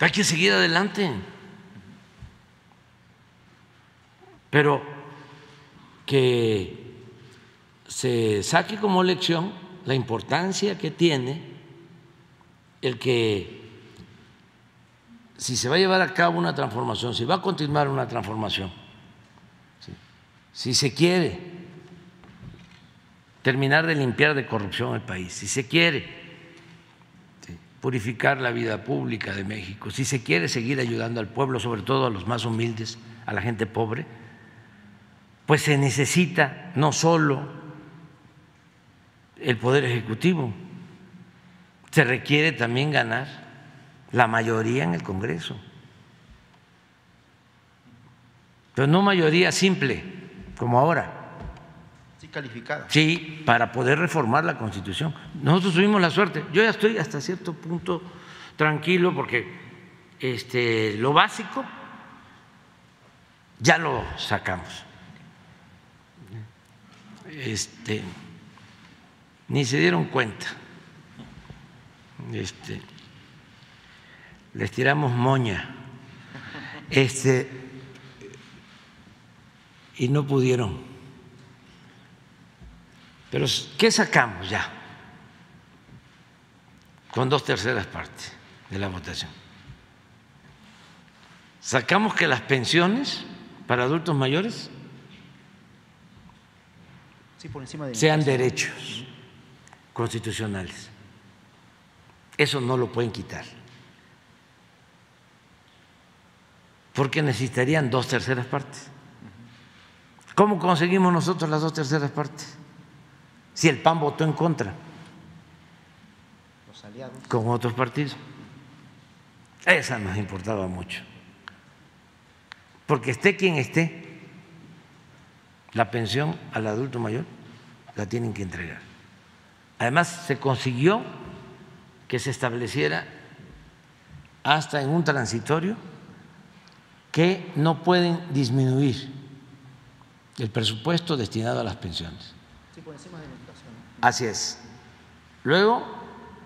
A: Hay que seguir adelante. Pero que se saque como lección la importancia que tiene el que si se va a llevar a cabo una transformación, si va a continuar una transformación, si se quiere terminar de limpiar de corrupción el país, si se quiere purificar la vida pública de México, si se quiere seguir ayudando al pueblo, sobre todo a los más humildes, a la gente pobre, pues se necesita no solo el Poder Ejecutivo, se requiere también ganar la mayoría en el Congreso. Pero no mayoría simple, como ahora.
C: Sí, calificada.
A: Sí, para poder reformar la Constitución. Nosotros tuvimos la suerte. Yo ya estoy hasta cierto punto tranquilo porque este, lo básico ya lo sacamos este, ni se dieron cuenta. Este, les tiramos moña. Este, y no pudieron. Pero ¿qué sacamos ya? Con dos terceras partes de la votación. Sacamos que las pensiones para adultos mayores sean derechos constitucionales. Eso no lo pueden quitar. Porque necesitarían dos terceras partes. ¿Cómo conseguimos nosotros las dos terceras partes? Si el PAN votó en contra. Los aliados. Con otros partidos. Esa nos importaba mucho. Porque esté quien esté, la pensión al adulto mayor la tienen que entregar. Además, se consiguió que se estableciera hasta en un transitorio que no pueden disminuir el presupuesto destinado a las pensiones. Sí, por encima de la inflación. Así es. Luego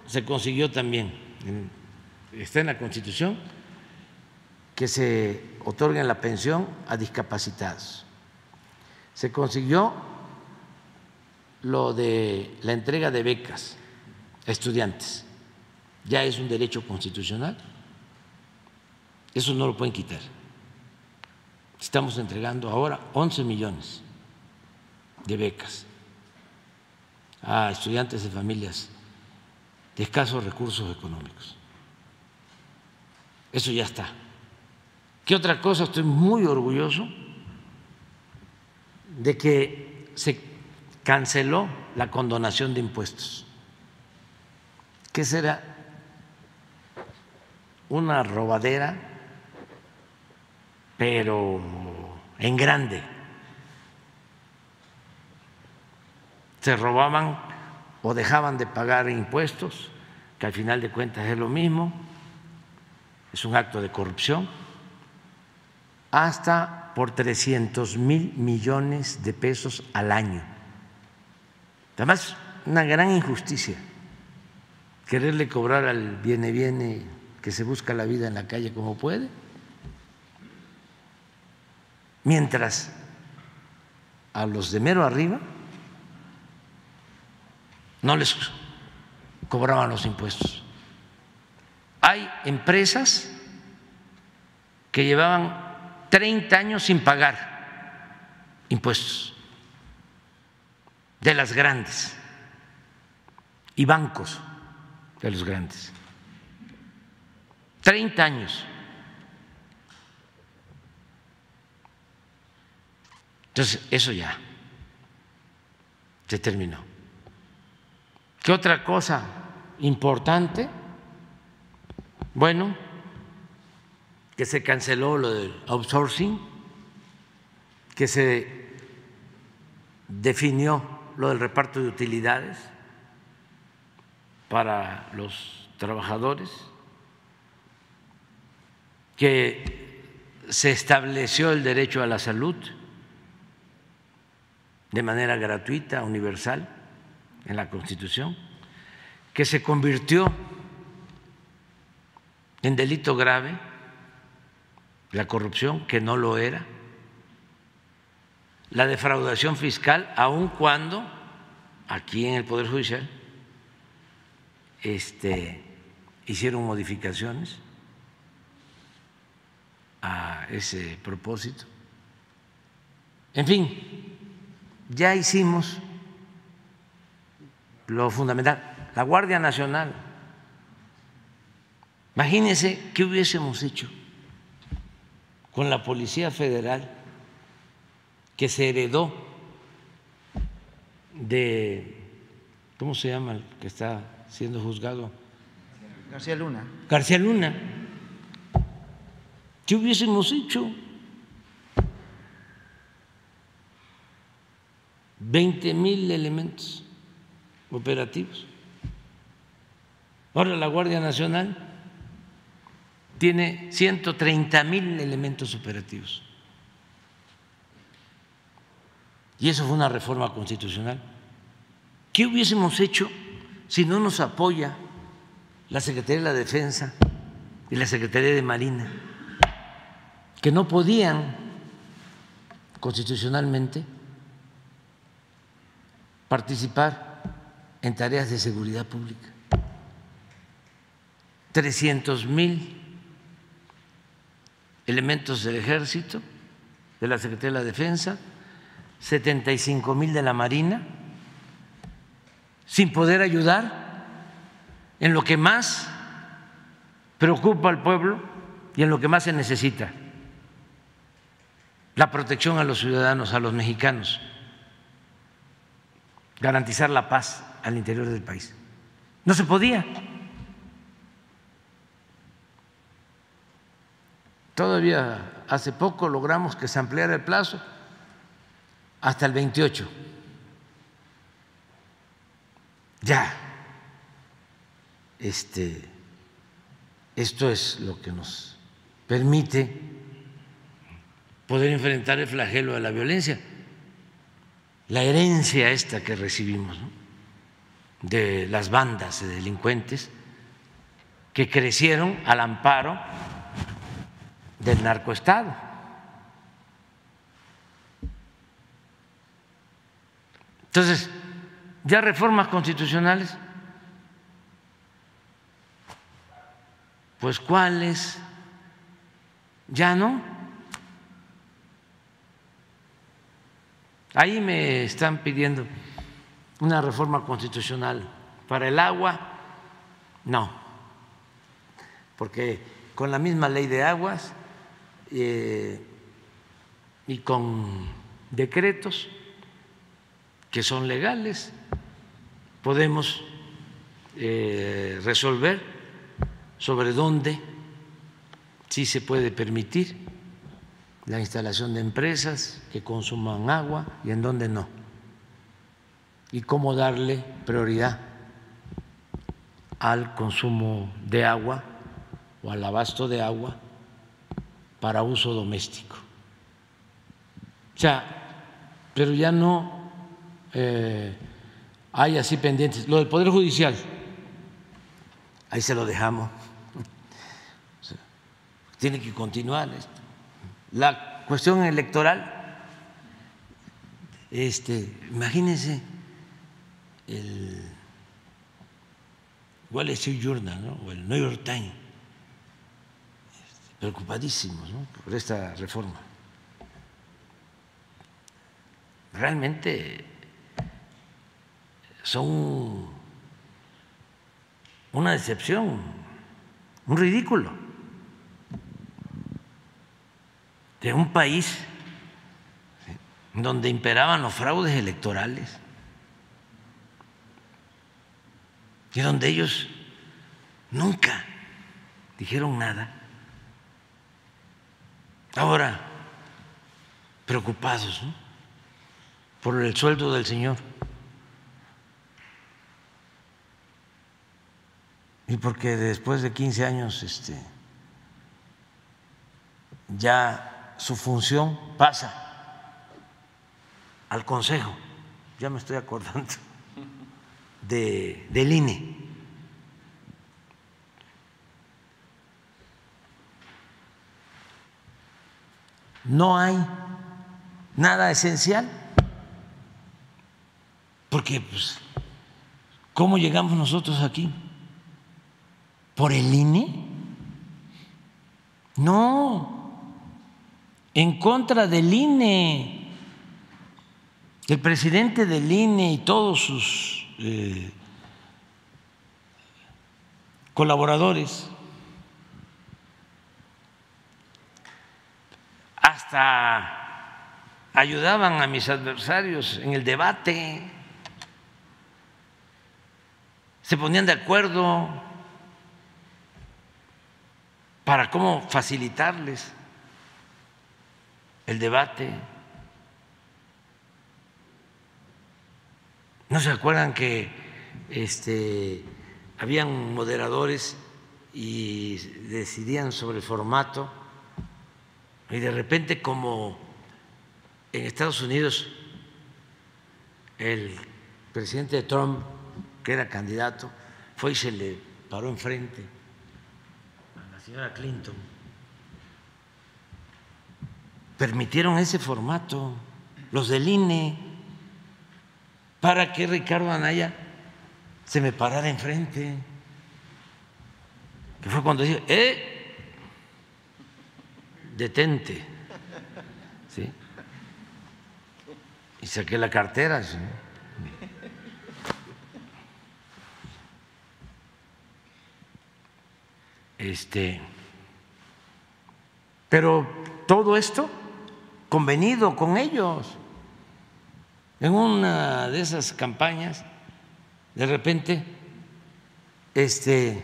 A: se consiguió también, está en la Constitución, que se otorgue la pensión a discapacitados se consiguió lo de la entrega de becas a estudiantes. Ya es un derecho constitucional. Eso no lo pueden quitar. Estamos entregando ahora 11 millones de becas a estudiantes de familias de escasos recursos económicos. Eso ya está. ¿Qué otra cosa? Estoy muy orgulloso de que se canceló la condonación de impuestos. ¿Qué será? Una robadera, pero en grande. Se robaban o dejaban de pagar impuestos, que al final de cuentas es lo mismo, es un acto de corrupción, hasta por 300 mil millones de pesos al año. Además, una gran injusticia quererle cobrar al viene viene que se busca la vida en la calle como puede. mientras a los de mero arriba no les cobraban los impuestos. Hay empresas que llevaban 30 años sin pagar impuestos, de las grandes, y bancos de los grandes. 30 años. Entonces, eso ya se terminó. ¿Qué otra cosa importante? Bueno, que se canceló lo del outsourcing, que se definió lo del reparto de utilidades para los trabajadores, que se estableció el derecho a la salud de manera gratuita, universal, en la Constitución, que se convirtió en delito grave la corrupción, que no lo era, la defraudación fiscal, aun cuando aquí en el Poder Judicial este, hicieron modificaciones a ese propósito. En fin, ya hicimos lo fundamental, la Guardia Nacional. Imagínense qué hubiésemos hecho con la Policía Federal que se heredó de, ¿cómo se llama el que está siendo juzgado?
C: García Luna.
A: García Luna. ¿Qué hubiésemos hecho? 20 mil elementos operativos. Ahora la Guardia Nacional tiene 130 mil elementos operativos. Y eso fue una reforma constitucional. ¿Qué hubiésemos hecho si no nos apoya la Secretaría de la Defensa y la Secretaría de Marina, que no podían constitucionalmente participar en tareas de seguridad pública? 300 mil elementos del ejército, de la Secretaría de la Defensa, 75 mil de la Marina, sin poder ayudar en lo que más preocupa al pueblo y en lo que más se necesita, la protección a los ciudadanos, a los mexicanos, garantizar la paz al interior del país. No se podía. Todavía hace poco logramos que se ampliara el plazo hasta el 28. Ya, este, esto es lo que nos permite poder enfrentar el flagelo de la violencia, la herencia esta que recibimos de las bandas de delincuentes que crecieron al amparo del narcoestado. Entonces, ya reformas constitucionales, pues cuáles, ya no. Ahí me están pidiendo una reforma constitucional. Para el agua, no, porque con la misma ley de aguas eh, y con decretos que son legales podemos eh, resolver sobre dónde sí se puede permitir la instalación de empresas que consuman agua y en dónde no, y cómo darle prioridad al consumo de agua o al abasto de agua para uso doméstico. O sea, pero ya no eh, hay así pendientes. Lo del Poder Judicial, ahí se lo dejamos. tiene que continuar esto. La cuestión electoral, este, imagínense el Wall Street Journal o el New York Times, preocupadísimos por esta reforma. Realmente son una decepción, un ridículo de un país donde imperaban los fraudes electorales y donde ellos nunca dijeron nada. Ahora, preocupados por el sueldo del Señor. Y porque después de 15 años este, ya su función pasa al Consejo, ya me estoy acordando, de, del INE. No hay nada esencial, porque pues, ¿cómo llegamos nosotros aquí? ¿Por el INE? No, en contra del INE el presidente del INE y todos sus eh, colaboradores hasta ayudaban a mis adversarios en el debate, se ponían de acuerdo para cómo facilitarles el debate. ¿No se acuerdan que este, habían moderadores y decidían sobre el formato? Y de repente, como en Estados Unidos el presidente Trump, que era candidato, fue y se le paró enfrente a la señora Clinton. Permitieron ese formato, los del INE para que Ricardo Anaya se me parara enfrente. Que fue cuando dije, ¡eh! Detente. ¿Sí? Y saqué la cartera. Este, pero todo esto convenido con ellos. En una de esas campañas, de repente, este,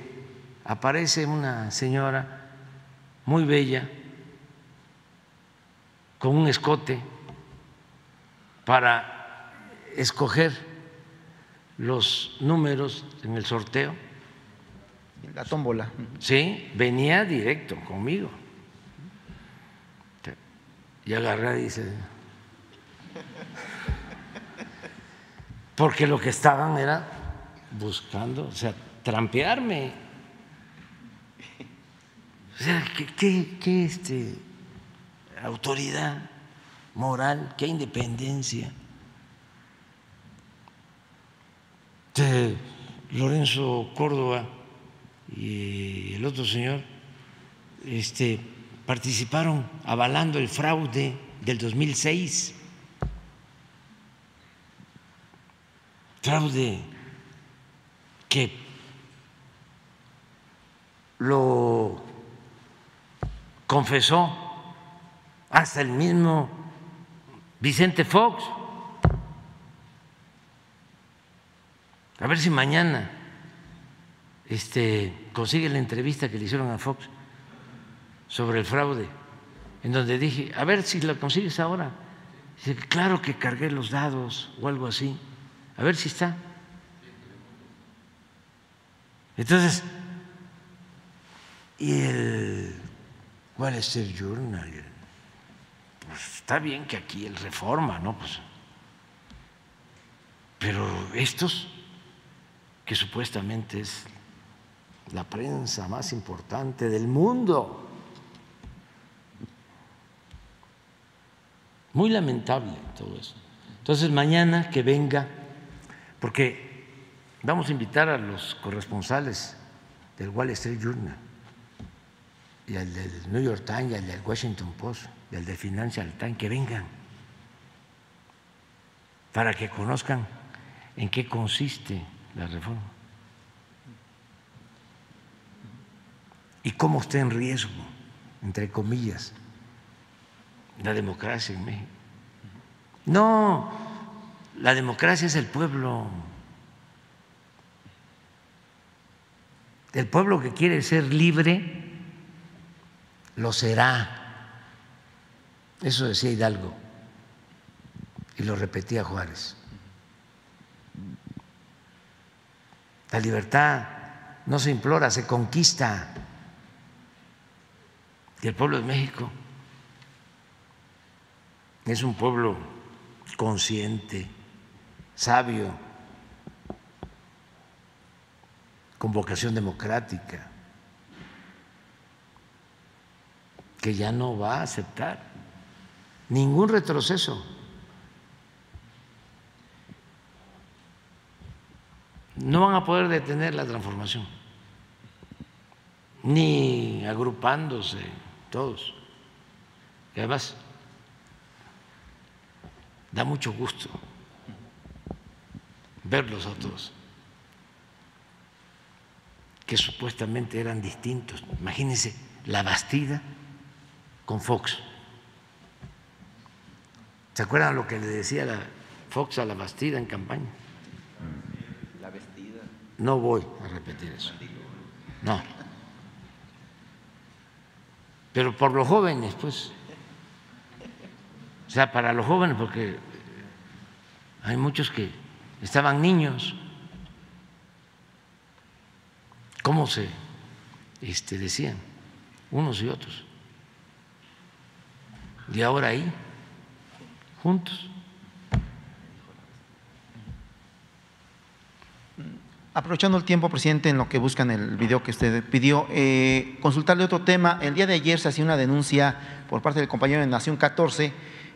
A: aparece una señora muy bella con un escote para escoger los números en el sorteo.
C: La tómbola.
A: Sí, venía directo conmigo. Y agarré y dice, porque lo que estaban era buscando, o sea, trampearme. O sea, ¿qué, este, autoridad moral, qué independencia? De Lorenzo Córdoba y el otro señor este, participaron avalando el fraude del 2006. fraude que lo confesó hasta el mismo Vicente Fox. A ver si mañana este, consigue la entrevista que le hicieron a Fox sobre el fraude, en donde dije, a ver si la consigues ahora. Dice, claro que cargué los dados o algo así. A ver si está. Entonces, y el ¿cuál es el journal? Pues está bien que aquí el reforma, ¿no? Pues, pero estos, que supuestamente es la prensa más importante del mundo, Muy lamentable todo eso. Entonces, mañana que venga, porque vamos a invitar a los corresponsales del Wall Street Journal y al del New York Times y al del Washington Post y al del Financial Times que vengan para que conozcan en qué consiste la reforma y cómo está en riesgo, entre comillas, la democracia en México. No, la democracia es el pueblo. El pueblo que quiere ser libre lo será. Eso decía Hidalgo y lo repetía Juárez. La libertad no se implora, se conquista. Y el pueblo de México es un pueblo consciente, sabio, con vocación democrática, que ya no va a aceptar ningún retroceso. No van a poder detener la transformación, ni agrupándose todos. Además, da mucho gusto verlos a todos, que supuestamente eran distintos. Imagínense la Bastida con Fox. ¿Se acuerdan lo que le decía la Fox a la Bastida en campaña? La vestida. No voy a repetir eso. No. Pero por los jóvenes, pues. O sea, para los jóvenes, porque hay muchos que estaban niños. ¿Cómo se este, decían? Unos y otros. Y ahora ahí, juntos.
C: Aprovechando el tiempo, presidente, en lo que buscan el video que usted pidió, eh, consultarle otro tema. El día de ayer se hacía una denuncia por parte del compañero de Nación 14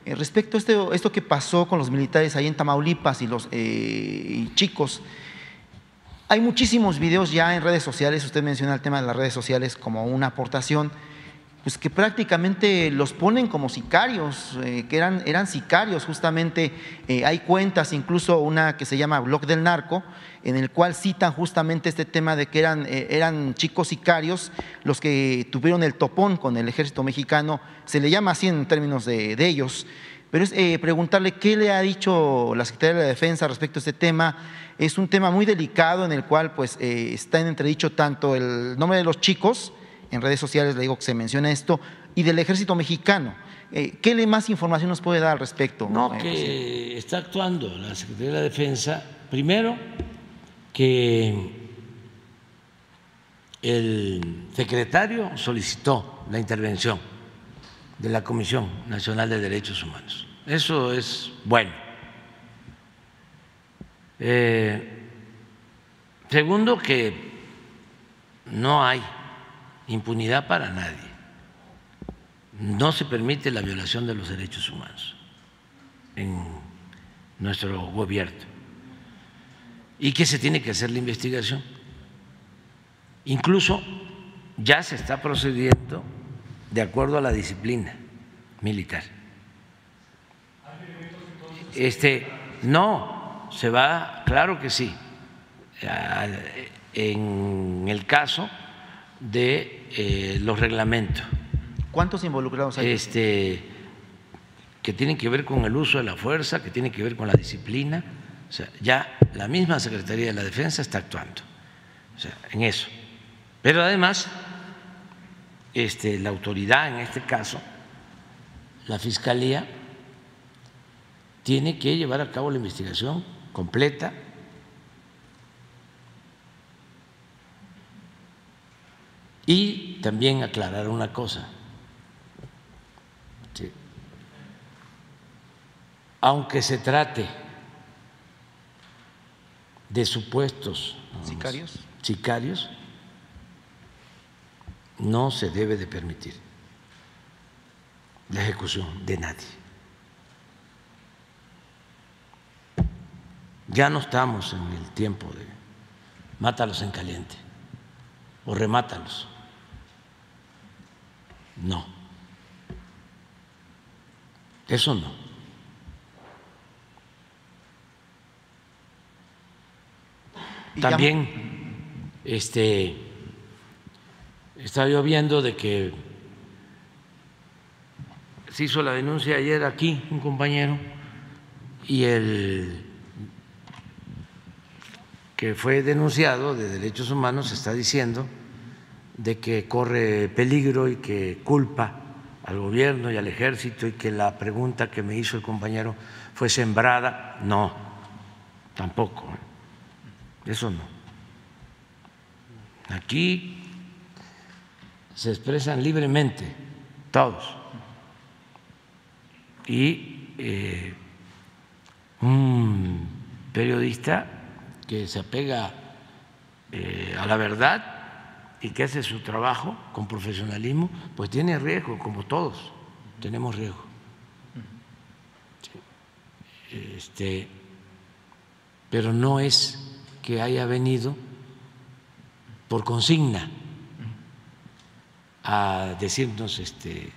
C: eh, respecto a esto, esto, que pasó con los militares ahí en Tamaulipas y los eh, chicos, hay muchísimos videos ya en redes sociales, usted menciona el tema de las redes sociales como una aportación, pues que prácticamente los ponen como sicarios, eh, que eran, eran sicarios justamente, hay cuentas, incluso una que se llama Blog del Narco, en el cual citan justamente este tema de que eran, eh, eran chicos sicarios los que tuvieron el topón con el ejército mexicano, se le llama así en términos de, ellos. Pero es eh, preguntarle qué le ha dicho la Secretaría de la Defensa respecto a este tema. Es un tema muy delicado en el cual pues, eh, está en entredicho tanto el nombre de los chicos, en redes sociales le digo que se menciona esto, y del ejército mexicano. ¿Qué le más información nos puede dar al respecto?
A: No, que está actuando la Secretaría de la Defensa, primero, que el secretario solicitó la intervención de la Comisión Nacional de Derechos Humanos. Eso es bueno. Eh, segundo, que no hay impunidad para nadie. No se permite la violación de los derechos humanos en nuestro gobierno y que se tiene que hacer la investigación. Incluso ya se está procediendo de acuerdo a la disciplina militar. Este, no, se va, claro que sí, en el caso de eh, los reglamentos.
C: ¿Cuántos involucrados hay?
A: Este, que tienen que ver con el uso de la fuerza, que tienen que ver con la disciplina o sea, ya la misma Secretaría de la Defensa está actuando o sea, en eso. Pero además, este, la autoridad, en este caso, la Fiscalía, tiene que llevar a cabo la investigación completa Y también aclarar una cosa. Aunque se trate de supuestos
C: sicarios,
A: sicarios no se debe de permitir la ejecución de nadie. Ya no estamos en el tiempo de mátalos en caliente o remátalos. No. Eso no. También este estaba yo viendo de que se hizo la denuncia ayer aquí un compañero y el que fue denunciado de derechos humanos está diciendo de que corre peligro y que culpa al gobierno y al ejército y que la pregunta que me hizo el compañero fue sembrada. No, tampoco. ¿eh? Eso no. Aquí se expresan libremente todos. Y eh, un periodista que se apega eh, a la verdad y que hace su trabajo con profesionalismo, pues tiene riesgo, como todos tenemos riesgo. Este, pero no es que haya venido por consigna a decirnos este,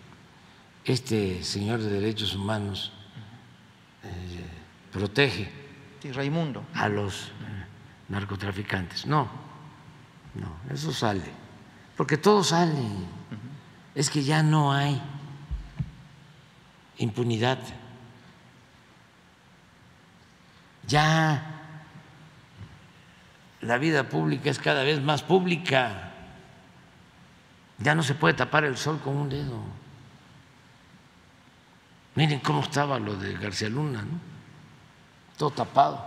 A: este señor de derechos humanos eh, protege
C: Raimundo.
A: a los narcotraficantes. No, no, eso sale, porque todo sale. Es que ya no hay impunidad. Ya la vida pública es cada vez más pública. Ya no se puede tapar el sol con un dedo. Miren cómo estaba lo de García Luna, ¿no? Todo tapado.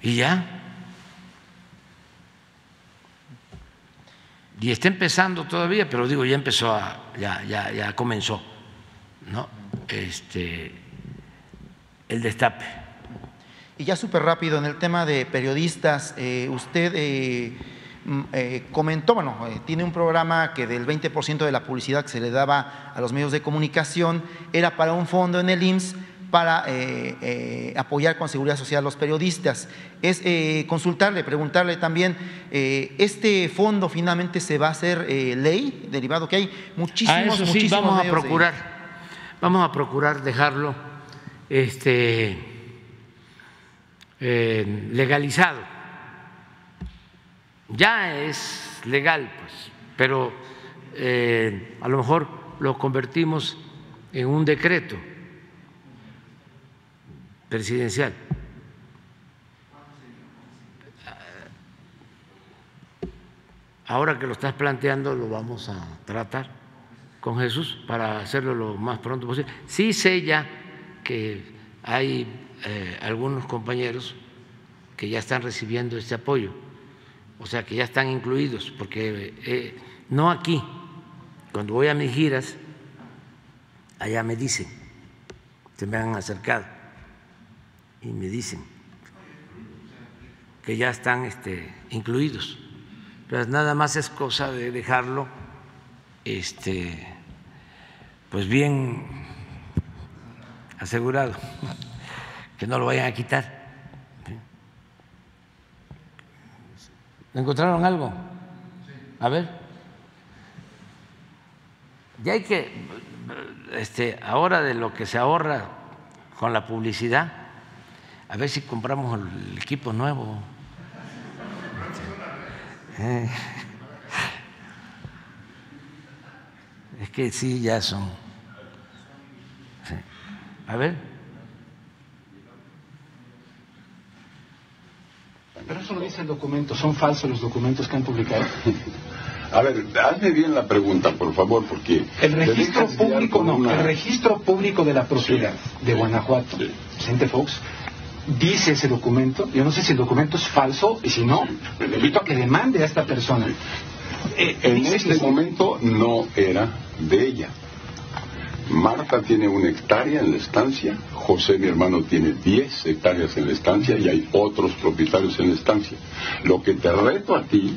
A: Y ya. Y está empezando todavía, pero digo, ya empezó a, ya, ya, ya comenzó, ¿no? Este, el destape.
C: Y ya súper rápido, en el tema de periodistas, eh, usted eh, mm, eh, comentó, bueno, tiene un programa que del 20% de la publicidad que se le daba a los medios de comunicación era para un fondo en el IMSS para eh, eh, apoyar con seguridad social a los periodistas. Es eh, consultarle, preguntarle también, ¿este fondo finalmente se va a hacer ley, derivado que hay muchísimos,
A: a sí, vamos a procurar, vamos a procurar dejarlo este, legalizado. Ya es legal, pues, pero a lo mejor lo convertimos en un decreto presidencial. Ahora que lo estás planteando, lo vamos a tratar con Jesús para hacerlo lo más pronto posible. Sí sé ya que hay eh, algunos compañeros que ya están recibiendo este apoyo, o sea, que ya están incluidos, porque eh, no aquí, cuando voy a mis giras, allá me dicen, se me han acercado y me dicen que ya están este, incluidos. Pero nada más es cosa de dejarlo este, pues bien asegurado, que no lo vayan a quitar. ¿Encontraron algo? A ver. Ya hay que, este, ahora de lo que se ahorra con la publicidad, a ver si compramos el equipo nuevo. Eh. Es que sí, ya son. A ver.
D: Pero eso lo dice el documento, son falsos los documentos que han publicado.
E: A ver, hazme bien la pregunta, por favor, porque...
D: El registro público, no, el registro público de la propiedad de Guanajuato, Vicente Fox, dice ese documento, yo no sé si el documento es falso y si no, le invito a que demande a esta persona.
E: Eh, en este momento no era de ella. Marta tiene una hectárea en la estancia, José mi hermano tiene 10 hectáreas en la estancia y hay otros propietarios en la estancia. Lo que te reto a ti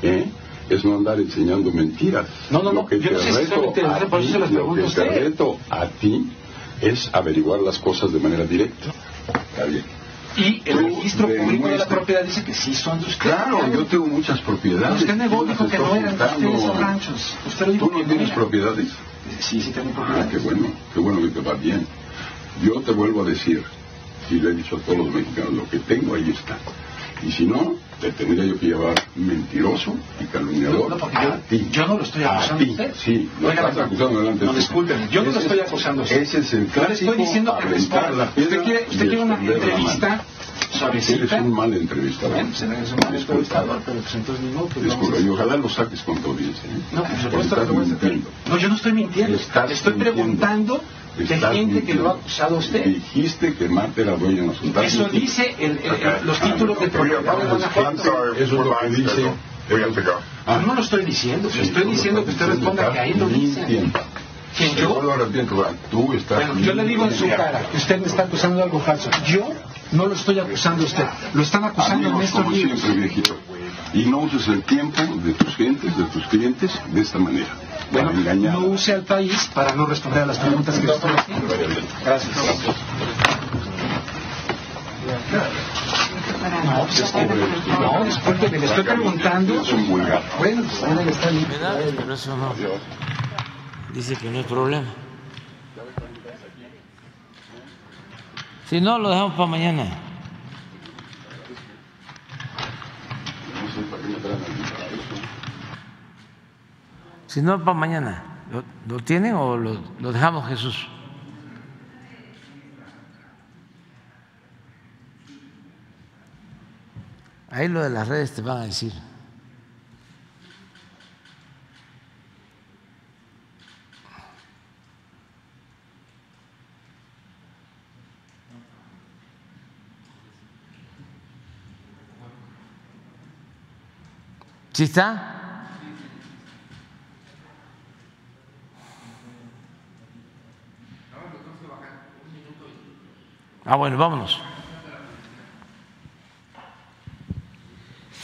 E: ¿eh? es no andar enseñando mentiras.
D: No, no,
E: no. Lo que te reto a ti es averiguar las cosas de manera directa. Está bien.
D: Y el registro público de la propiedad dice que sí son de usted.
E: Claro, yo tengo muchas propiedades.
D: Usted negó, dijo que no eran de ustedes ranchos. Usted lo dijo
E: Tú no
D: que
E: tienes propiedades.
D: Sí, sí tengo
E: Ah,
D: propiedades.
E: qué bueno, qué bueno que te va bien. Yo te vuelvo a decir, y le he dicho a todos los mexicanos, lo que tengo ahí está. Y si no, te tendría yo que llevar mentiroso y calumniador
D: No, porque
E: a
D: yo,
E: ti.
D: yo no lo estoy acusando a
E: ti,
D: usted.
E: Sí, lo estás acusando delante
D: No,
E: de
D: discúlpeme, yo no lo estoy
E: es-
D: acusando a usted.
E: Ese es el
D: Yo le estoy diciendo que responda. Usted quiere, usted quiere una entrevista. Suavecita.
E: Eres un mal entrevistador.
D: Bueno, pues eres un mal entrevistador, pero pues entonces ni modo, pues
E: Disculpa, y ojalá lo saques con tu audiencia. ¿eh?
D: No, por supuesto que
E: estás
D: lo voy a sacar.
E: mintiendo.
D: No, yo no estoy mintiendo.
E: Estás
D: estoy
E: mintiendo.
D: preguntando de gente que
E: mintiendo.
D: lo ha acusado a usted.
E: Dijiste que Marta era dueña de nosotros.
D: Eso
E: mintiendo.
D: dice el- el- el- los títulos de Guanajuato.
E: Eso es lo que dice.
D: Ah, no lo estoy diciendo,
E: Sí,
D: estoy diciendo que usted responda que ahí lo dice. ¿Quién
E: Yo
D: yo?
E: lo arrepiento, tú estás
D: Bueno, yo le digo en su
E: mintiendo.
D: cara que usted me está acusando de algo falso. Yo no lo estoy acusando a usted, lo están acusando en
E: Amigos,
D: estos
E: como
D: libros.
E: siempre, viejito. Y no uses el tiempo de tus gentes, de tus clientes, de esta manera.
D: Bueno,
E: para engañar.
D: no use al país para no responder a las preguntas que le estoy haciendo. Gracias. No, pues es que, no, disculpe, le estoy preguntando.
E: Es un vulgar.
D: Bueno, pues está.
A: Me da, pero eso no. Dice que no hay problema. Si no, lo dejamos para mañana. Si no, para mañana. ¿Lo, tienen o lo, lo dejamos, Jesús? Ahí lo de las redes te van a decir. ¿Sí está? Ah, bueno, vámonos.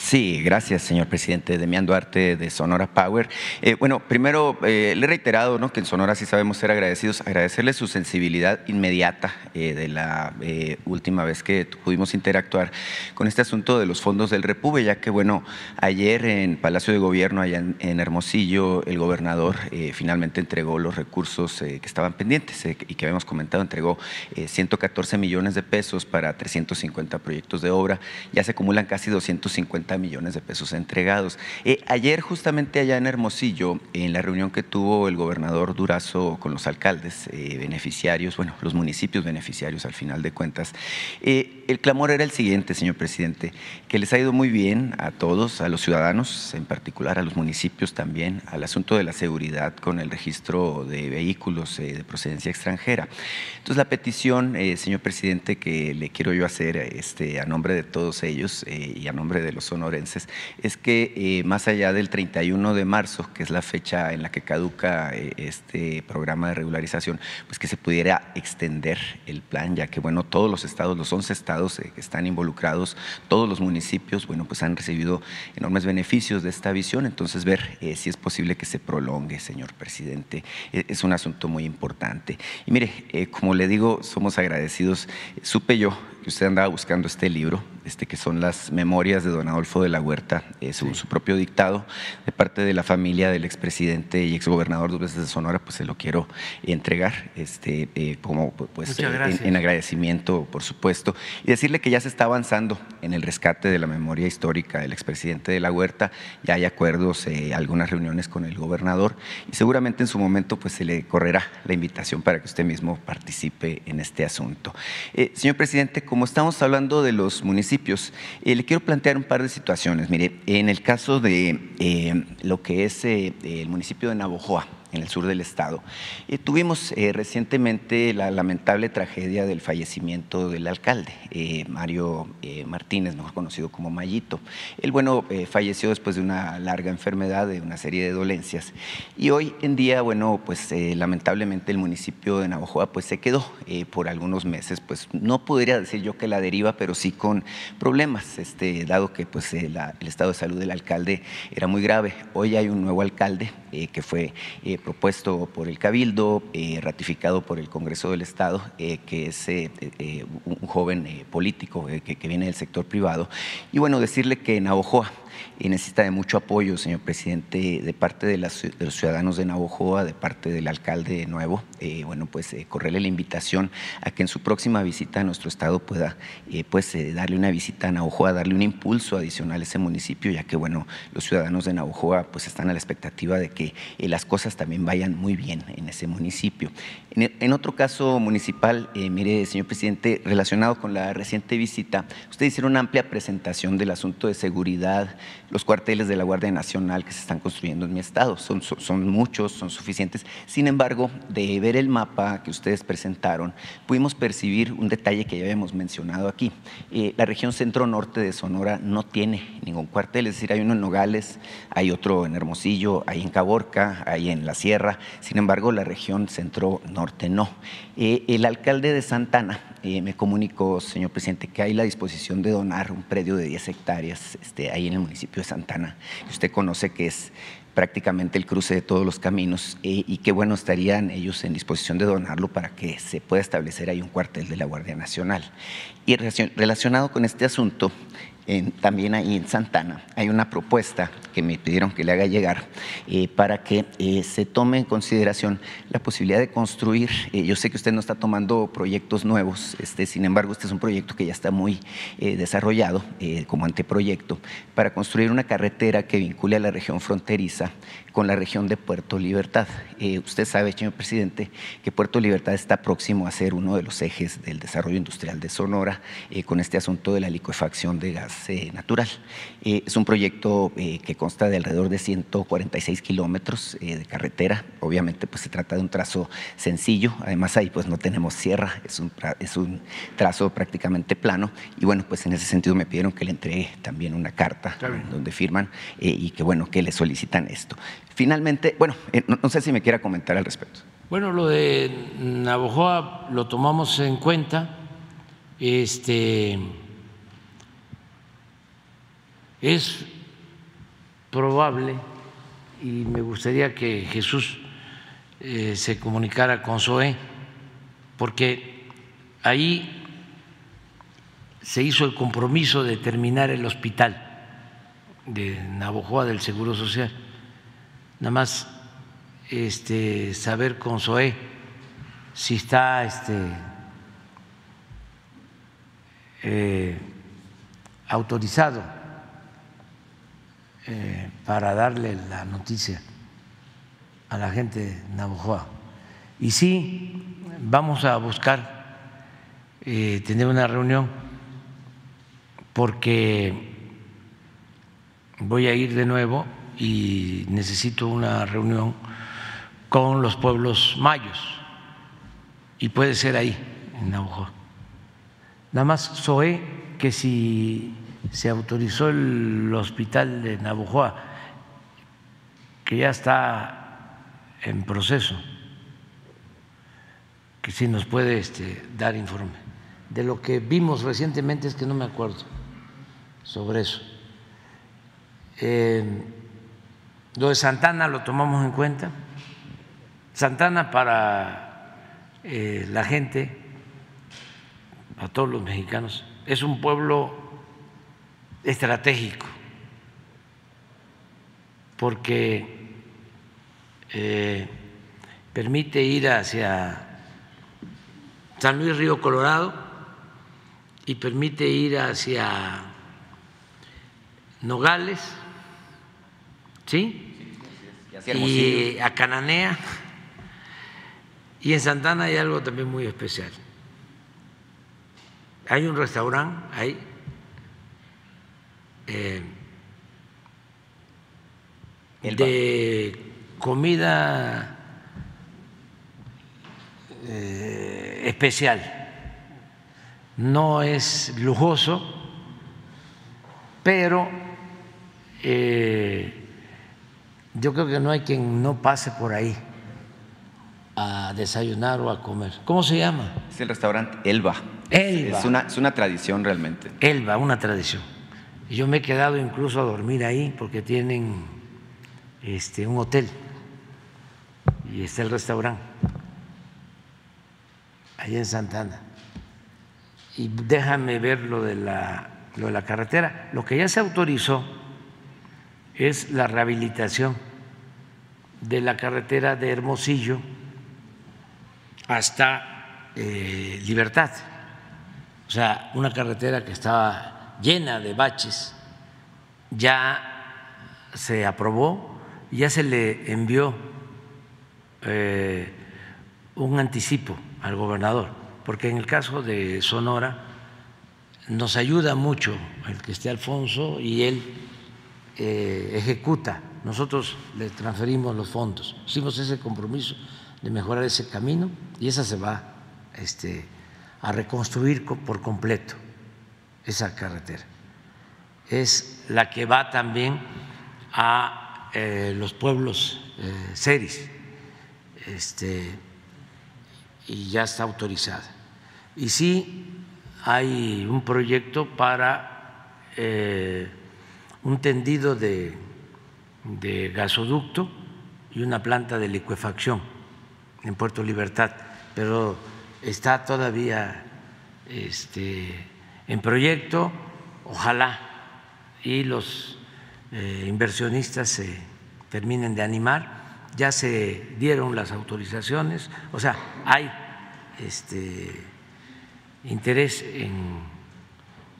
F: Sí, gracias, señor presidente. Demián Duarte de Sonora Power. Eh, bueno, primero eh, le he reiterado ¿no? que en Sonora sí sabemos ser agradecidos, agradecerle su sensibilidad inmediata eh, de la eh, última vez que pudimos interactuar con este asunto de los fondos del Repube, ya que, bueno, ayer en Palacio de Gobierno, allá en, en Hermosillo, el gobernador finalmente entregó los recursos que estaban pendientes y que habíamos comentado, entregó eh, 114 millones de pesos para 350 proyectos de obra, ya se acumulan casi 250 millones de pesos entregados. Eh, ayer justamente allá en Hermosillo, en la reunión que tuvo el gobernador Durazo con los alcaldes eh, beneficiarios, bueno, los municipios beneficiarios al final de cuentas, eh, el clamor era el siguiente, señor presidente, que les ha ido muy bien a todos, a los ciudadanos, en particular a los municipios también, al asunto de la seguridad con el registro de vehículos eh, de procedencia extranjera. Entonces, la petición, eh, señor presidente, que le quiero yo hacer este, a nombre de todos ellos eh, y a nombre de los sonorenses, es que eh, más allá del 31 de marzo, que es la fecha en la que caduca este programa de regularización, pues que se pudiera extender el plan, ya que, bueno, todos los estados, los 11 estados que están involucrados, todos los municipios, bueno, pues han recibido enormes beneficios de esta visión, entonces ver eh, si es posible que se prolongue, señor presidente, Eh, es un asunto muy importante. Y mire, eh, como le digo, somos agradecidos. Supe yo que usted andaba buscando este libro, este, que son las memorias de don Adolfo de la Huerta, eh, según su propio dictado, de parte de la familia del expresidente y exgobernador dos veces de Sonora, pues se lo quiero entregar, este, eh, como pues en agradecimiento, por supuesto, y decirle que ya se está avanzando en el rescate de la memoria histórica del expresidente de la Huerta, ya hay acuerdos, eh, algunas reuniones con el gobernador, y seguramente en su momento pues se le correrá la invitación para que usted mismo participe en este asunto. Eh, señor presidente, como estamos hablando de los municipios, eh, le quiero plantear un par de situaciones. Mire, en el caso de eh, lo que es eh, el municipio de Navojoa, en el sur del estado. Eh, tuvimos eh, recientemente la lamentable tragedia del fallecimiento del alcalde, eh, Mario eh, Martínez, mejor conocido como Mayito. Él, bueno, eh, falleció después de una larga enfermedad, de una serie de dolencias. Y hoy en día, bueno, pues lamentablemente el municipio de Navajoa pues se quedó por algunos meses, pues no podría decir yo que la deriva, pero sí con problemas, este, dado que pues la- el estado de salud del alcalde era muy grave. Hoy hay un nuevo alcalde que fue eh, propuesto por el Cabildo, ratificado por el Congreso del Estado, que es un joven político que, viene del sector privado. Y bueno, decirle que Navojoa y necesita de mucho apoyo, señor presidente, de parte de, los ciudadanos de Navojoa, de parte del alcalde nuevo. Eh, bueno, pues eh, correrle la invitación a que en su próxima visita a nuestro estado pueda eh, pues darle una visita a Navojoa, darle un impulso adicional a ese municipio, ya que bueno, los ciudadanos de Navojoa pues están a la expectativa de que las cosas también vayan muy bien en ese municipio. En, otro caso municipal, mire, señor presidente, relacionado con la reciente visita, usted hicieron una amplia presentación del asunto de seguridad, los cuarteles de la Guardia Nacional que se están construyendo en mi estado. Son, son, muchos, son suficientes. Sin embargo, de ver el mapa que ustedes presentaron, pudimos percibir un detalle que ya habíamos mencionado aquí. Eh, la región centro-norte de Sonora no tiene ningún cuartel, es decir, hay uno en Nogales, hay otro en Hermosillo, hay en Caborca, hay en La Sierra. Sin embargo, la región centro-norte no. Eh, el alcalde de Santana eh, me comunicó, señor presidente, que hay la disposición de donar un predio de 10 hectáreas este, ahí en el municipio de Santana. Usted conoce que es prácticamente el cruce de todos los caminos eh, y qué bueno estarían ellos en disposición de donarlo para que se pueda establecer ahí un cuartel de la Guardia Nacional. Y relacionado con este asunto, también ahí en Santana hay una propuesta que me pidieron que le haga llegar para que se tome en consideración la posibilidad de construir, eh, yo sé que usted no está tomando proyectos nuevos, este, sin embargo este es un proyecto que ya está muy desarrollado como anteproyecto, para construir una carretera que vincule a la región fronteriza con la región de Puerto Libertad. Eh, usted sabe, señor presidente, que Puerto Libertad está próximo a ser uno de los ejes del desarrollo industrial de Sonora eh, con este asunto de la liquefacción de gas eh, es un proyecto que consta de alrededor de 146 kilómetros de carretera. Obviamente, pues se trata de un trazo sencillo. Además, ahí pues no tenemos sierra, es un, es un trazo prácticamente plano. Y bueno, pues en ese sentido me pidieron que le entregue también una carta donde firman y que bueno, que le solicitan esto. Finalmente, bueno, eh, no, sé si me quiera comentar al respecto.
A: Bueno, lo de Navojoa lo tomamos en cuenta. Este es probable y me gustaría que Jesús eh, se comunicara con Zoé, porque ahí se hizo el compromiso de terminar el hospital de Navojoa del Seguro Social. Nada más este, saber con Zoé si está este, eh, autorizado eh, para darle la noticia a la gente de Navojoa. Y sí, vamos a buscar eh, tener una reunión porque voy a ir de nuevo y necesito una reunión con los pueblos mayos y puede ser ahí, en Navajo. Nada más soy que si se autorizó el hospital de Navojoa, que ya está en proceso, que si nos puede este, dar informe. De lo que vimos recientemente es que no me acuerdo sobre eso. Eh, lo de Santana lo tomamos en cuenta. Santana para eh, la gente, a todos los mexicanos, es un pueblo estratégico, porque eh, permite ir hacia San Luis Río Colorado y permite ir hacia Nogales, ¿sí? y a Cananea. Y en Santana hay algo también muy especial. Hay un restaurante ahí eh, de comida eh, especial. No es lujoso, pero eh, yo creo que no hay quien no pase por ahí a desayunar o a comer. ¿Cómo se llama?
F: Es el restaurante Elba.
A: Elba.
F: Es una, es una tradición realmente.
A: Elba, una tradición. Yo me he quedado incluso a dormir ahí porque tienen este, un hotel y está el restaurante, ahí en Santana. Y déjame ver lo de la, lo de la carretera. Lo que ya se autorizó es la rehabilitación de la carretera de Hermosillo hasta eh, Libertad. O sea, una carretera que estaba llena de baches, ya se aprobó, ya se le envió eh, un anticipo al gobernador, porque en el caso de Sonora nos ayuda mucho el que esté Alfonso y él eh, ejecuta. Nosotros le transferimos los fondos, hicimos ese compromiso de mejorar ese camino y esa se va este, a reconstruir por completo, esa carretera. Es la que va también a eh, los pueblos eh, seris este, y ya está autorizada. Y sí hay un proyecto para eh, un tendido de, de gasoducto y una planta de licuefacción en Puerto Libertad, pero está todavía este, en proyecto, ojalá y los eh, inversionistas se terminen de animar, ya se dieron las autorizaciones, o sea, hay este, interés en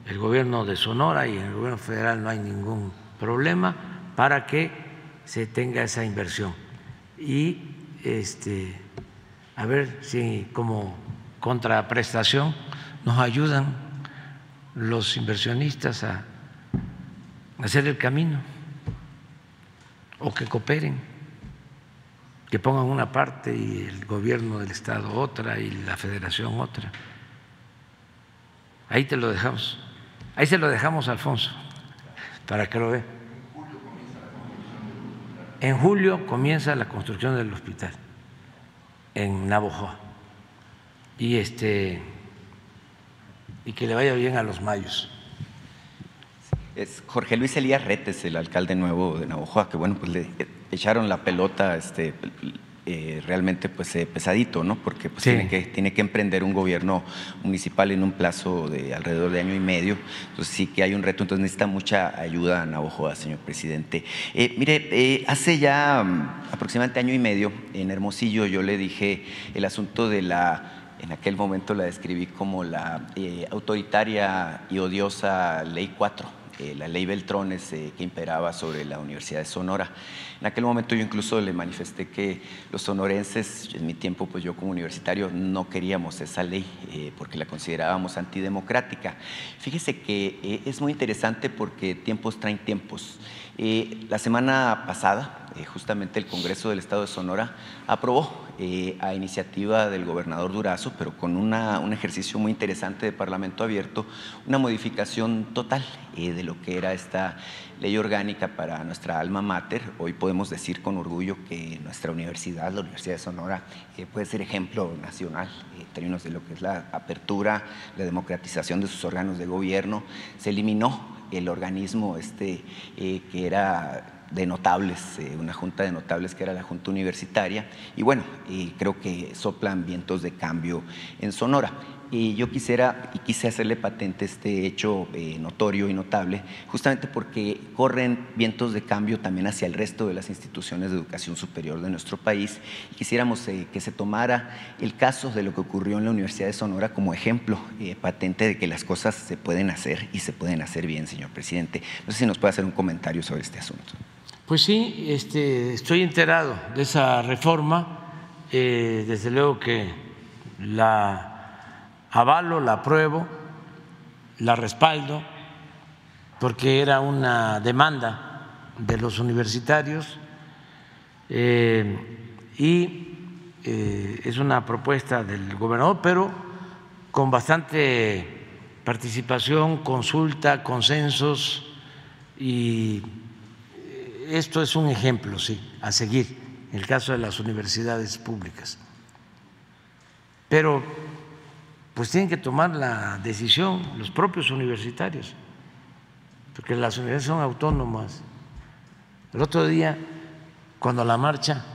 A: el gobierno de Sonora y en el gobierno federal no hay ningún problema para que se tenga esa inversión. Y este, a ver si como contraprestación nos ayudan los inversionistas a hacer el camino o que cooperen, que pongan una parte y el gobierno del Estado otra y la federación otra. Ahí te lo dejamos. Ahí se lo dejamos Alfonso para que lo vea. En julio comienza la construcción del hospital en Navojoa. Y este y que le vaya bien a los mayos.
F: Es Jorge Luis Elías Retes, el alcalde nuevo de Navojoa, que bueno, pues le echaron la pelota este, eh, realmente pues eh, pesadito, ¿no? Porque pues, tiene, que, tiene que emprender un gobierno municipal en un plazo de alrededor de año y medio. Entonces sí que hay un reto, entonces necesita mucha ayuda a Navojoa, señor presidente. Eh, mire, hace ya mm, aproximadamente año y medio en Hermosillo yo le dije el asunto de la en aquel momento la describí como la autoritaria y odiosa Ley 4 eh, la ley Beltrones eh, que imperaba sobre la Universidad de Sonora. En aquel momento yo incluso le manifesté que los sonorenses, en mi tiempo pues yo como universitario no queríamos esa ley eh, porque la considerábamos antidemocrática. Fíjese que es muy interesante porque tiempos traen tiempos. La semana pasada, justamente el Congreso del Estado de Sonora aprobó eh, a iniciativa del gobernador Durazo, pero con un ejercicio muy interesante de Parlamento abierto, una modificación total eh, de lo que era esta ley orgánica para nuestra alma mater. Hoy podemos decir con orgullo que nuestra universidad, la Universidad de Sonora, eh, puede ser ejemplo nacional en términos de lo que es la apertura, la democratización de sus órganos de gobierno. Se eliminó el organismo este, que era de notables, eh, una junta de notables que era la Junta Universitaria, y bueno, creo que soplan vientos de cambio en Sonora. Y yo quisiera y quise hacerle patente este hecho eh, notorio y notable, justamente porque corren vientos de cambio también hacia el resto de las instituciones de educación superior de nuestro país. Quisiéramos eh, que se tomara el caso de lo que ocurrió en la Universidad de Sonora como ejemplo patente de que las cosas se pueden hacer y se pueden hacer bien, señor presidente. No sé si nos puede hacer un comentario sobre este asunto.
A: Pues sí, este, estoy enterado de esa reforma. Eh, desde luego que la avalo, la apruebo, la respaldo, porque era una demanda de los universitarios eh, y eh, es una propuesta del gobernador, pero con bastante participación, consulta, consensos y esto es un ejemplo, sí, a seguir, en el caso de las universidades públicas. Pero pues tienen que tomar la decisión los propios universitarios, porque las universidades son autónomas. El otro día, cuando la marcha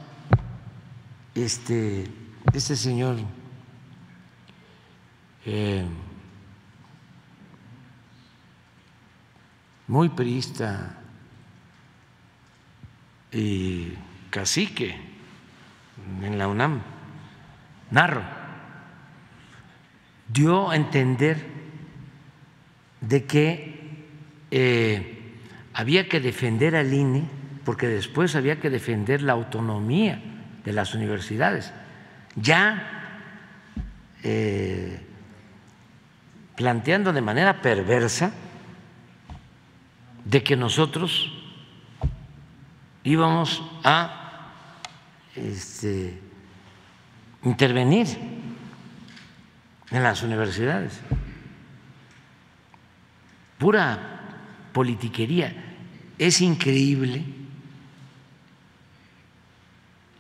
A: este, este señor eh, muy priista y cacique en la UNAM, Narro, dio a entender de que eh, había que defender al INE porque después había que defender la autonomía de las universidades. Ya eh, planteando de manera perversa de que nosotros íbamos a este, intervenir en las universidades. Pura politiquería. Es increíble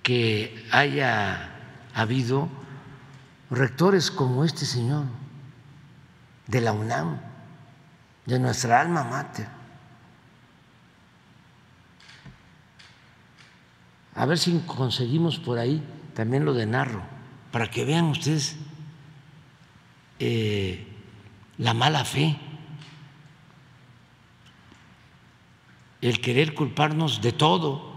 A: que haya habido rectores como este señor de la UNAM, de nuestra alma mater. A ver si conseguimos por ahí también lo de Narro, para que vean ustedes eh, la mala fe, el querer culparnos de todo.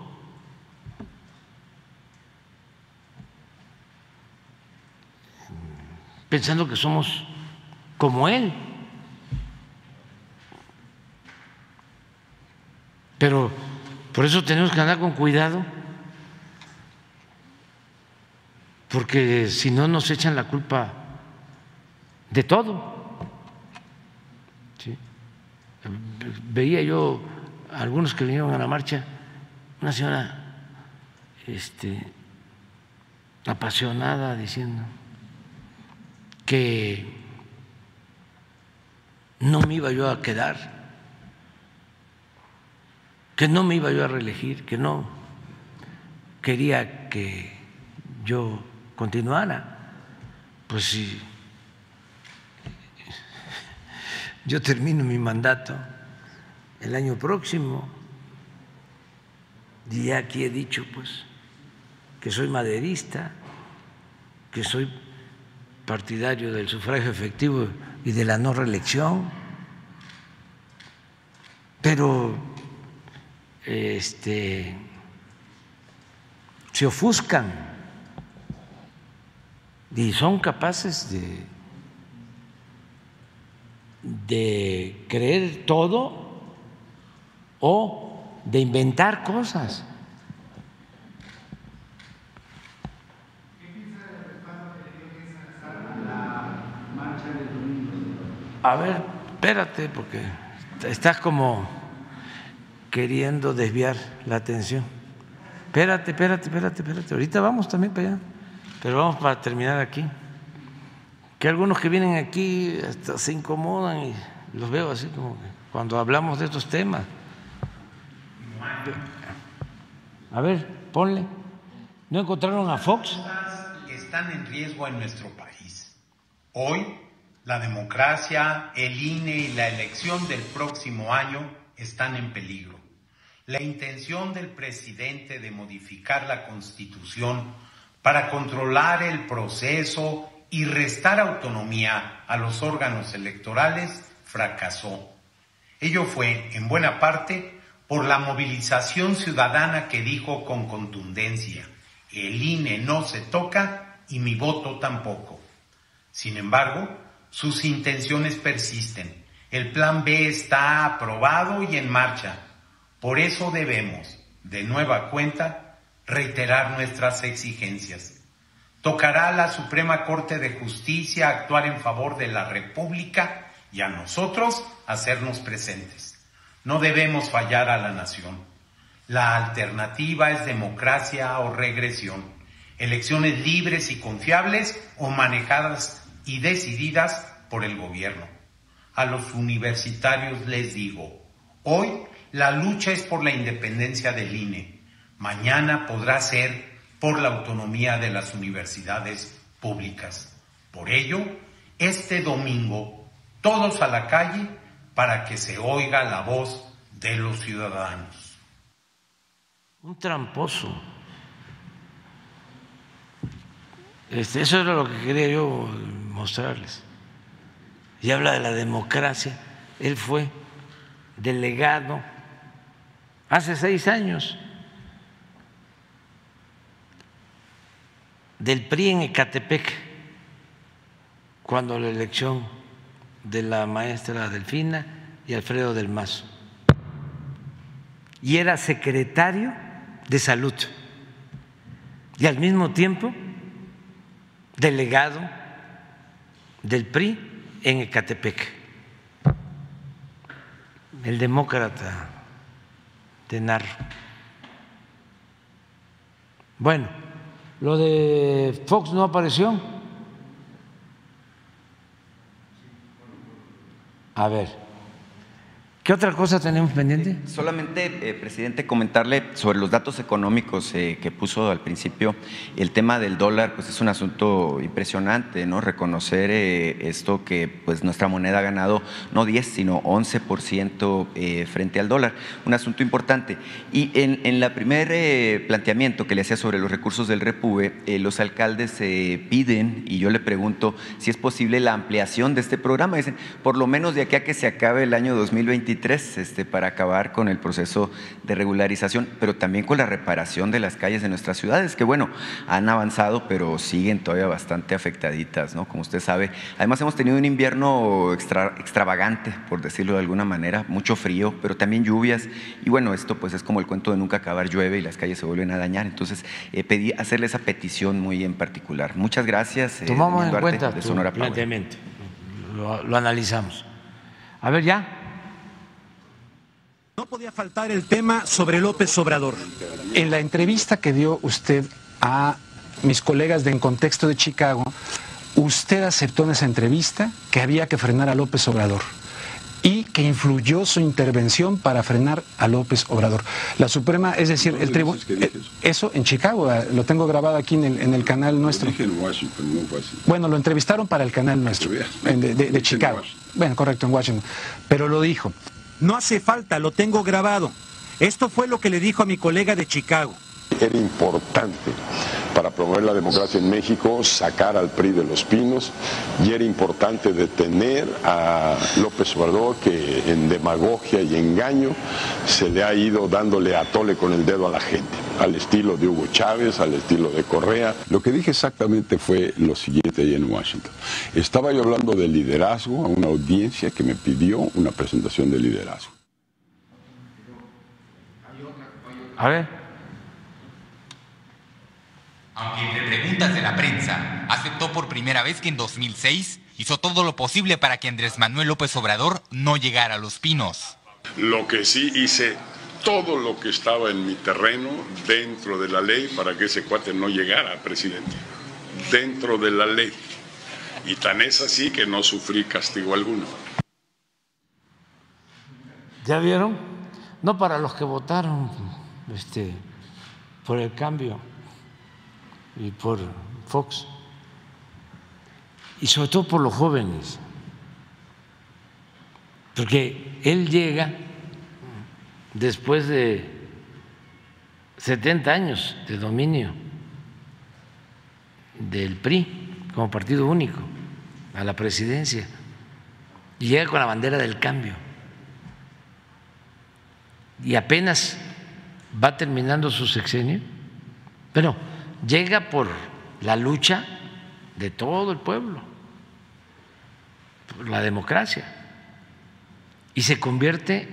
A: pensando que somos como Él. Pero por eso tenemos que andar con cuidado, porque si no nos echan la culpa de todo. Veía yo a algunos que vinieron a la marcha, una señora este, apasionada diciendo, que no me iba yo a quedar, que no me iba yo a reelegir, que no quería que yo continuara. Pues si yo termino mi mandato. El año próximo, y aquí he dicho pues que soy maderista, que soy partidario del sufragio efectivo y de la no reelección, pero este, se ofuscan y son capaces de, de creer todo o de inventar cosas. A ver, espérate, porque estás como queriendo desviar la atención. Espérate, espérate, espérate, espérate. Ahorita vamos también para allá, pero vamos para terminar aquí. Que algunos que vienen aquí hasta se incomodan y los veo así como cuando hablamos de estos temas. A ver, ponle. ¿No encontraron a Fox?
G: Están en riesgo en nuestro país. Hoy la democracia, el INE y la elección del próximo año están en peligro. La intención del presidente de modificar la constitución para controlar el proceso y restar autonomía a los órganos electorales fracasó. Ello fue, en buena parte, por la movilización ciudadana que dijo con contundencia, el INE no se toca y mi voto tampoco. Sin embargo, sus intenciones persisten. El plan B está aprobado y en marcha. Por eso debemos, de nueva cuenta, reiterar nuestras exigencias. Tocará a la Suprema Corte de Justicia actuar en favor de la República y a nosotros hacernos presentes. No debemos fallar a la nación. La alternativa es democracia o regresión, elecciones libres y confiables o manejadas y decididas por el gobierno. A los universitarios les digo, hoy la lucha es por la independencia del INE, mañana podrá ser por la autonomía de las universidades públicas. Por ello, este domingo, todos a la calle para que se oiga la voz de los ciudadanos.
A: Un tramposo Este, eso era lo que quería yo mostrarles. Y habla de la democracia. Él fue delegado hace seis años del PRI en Ecatepec, cuando la elección de la maestra Delfina y Alfredo del Mazo. Y era secretario de salud y al mismo tiempo delegado del PRI en Ecatepec, el demócrata de Narro. Bueno, lo de Fox no apareció. A ver. ¿Qué otra cosa tenemos pendiente?
F: Solamente, eh, presidente, comentarle sobre los datos económicos eh, que puso al principio. El tema del dólar, pues es un asunto impresionante, ¿no? Reconocer eh, esto que pues nuestra moneda ha ganado no 10, sino 11% frente al dólar. Un asunto importante. Y en, en la primer planteamiento que le hacía sobre los recursos del Repube, los alcaldes piden, y yo le pregunto si es posible la ampliación de este programa. Dicen, por lo menos de aquí a que se acabe el año 2023 este, para acabar con el proceso de regularización, pero también con la reparación de las calles de nuestras ciudades, que bueno, han avanzado, pero siguen todavía bastante afectaditas, ¿no? Como usted sabe. Además hemos tenido un invierno extravagante, por decirlo de alguna manera, mucho frío, pero también lluvias, y bueno, esto pues es como el cuento de nunca acabar, llueve y las calles se vuelven a dañar, entonces eh, pedí hacerle esa petición muy en particular. Muchas gracias.
A: Eh, Tomamos en cuenta de Sonora lo, lo analizamos. A ver, ya.
H: No podía faltar el tema sobre López Obrador. En la entrevista que dio usted a mis colegas de En Contexto de Chicago, usted aceptó en esa entrevista que había que frenar a López Obrador y que influyó su intervención para frenar a López Obrador. La Suprema, es decir, el tribunal... Eh, eso en Chicago, eh, lo tengo grabado aquí en el, canal nuestro. Bueno, lo entrevistaron para el canal nuestro, de Chicago. Bueno, correcto, en Washington. Pero lo dijo. No hace falta, lo tengo grabado. Esto fue lo que le dijo a mi colega de Chicago.
E: Era importante para promover la democracia en México sacar al PRI de los pinos y era importante detener a López Obrador que en demagogia y engaño se le ha ido dándole a tole con el dedo a la gente, al estilo de Hugo Chávez, al estilo de Correa. Lo que dije exactamente fue lo siguiente ahí en Washington. Estaba yo hablando de liderazgo a una audiencia que me pidió una presentación de liderazgo.
A: A ver
I: aunque entre preguntas de la prensa, aceptó por primera vez que en 2006 hizo todo lo posible para que Andrés Manuel López Obrador no llegara a Los Pinos.
E: Lo que sí hice todo lo que estaba en mi terreno dentro de la ley para que ese cuate no llegara, presidente. Dentro de la ley. Y tan es así que no sufrí castigo alguno.
A: ¿Ya vieron? No para los que votaron este, por el cambio y por Fox, y sobre todo por los jóvenes, porque él llega después de 70 años de dominio del PRI como partido único a la presidencia. Y llega con la bandera del cambio. Y apenas va terminando su sexenio, pero llega por la lucha de todo el pueblo, por la democracia, y se convierte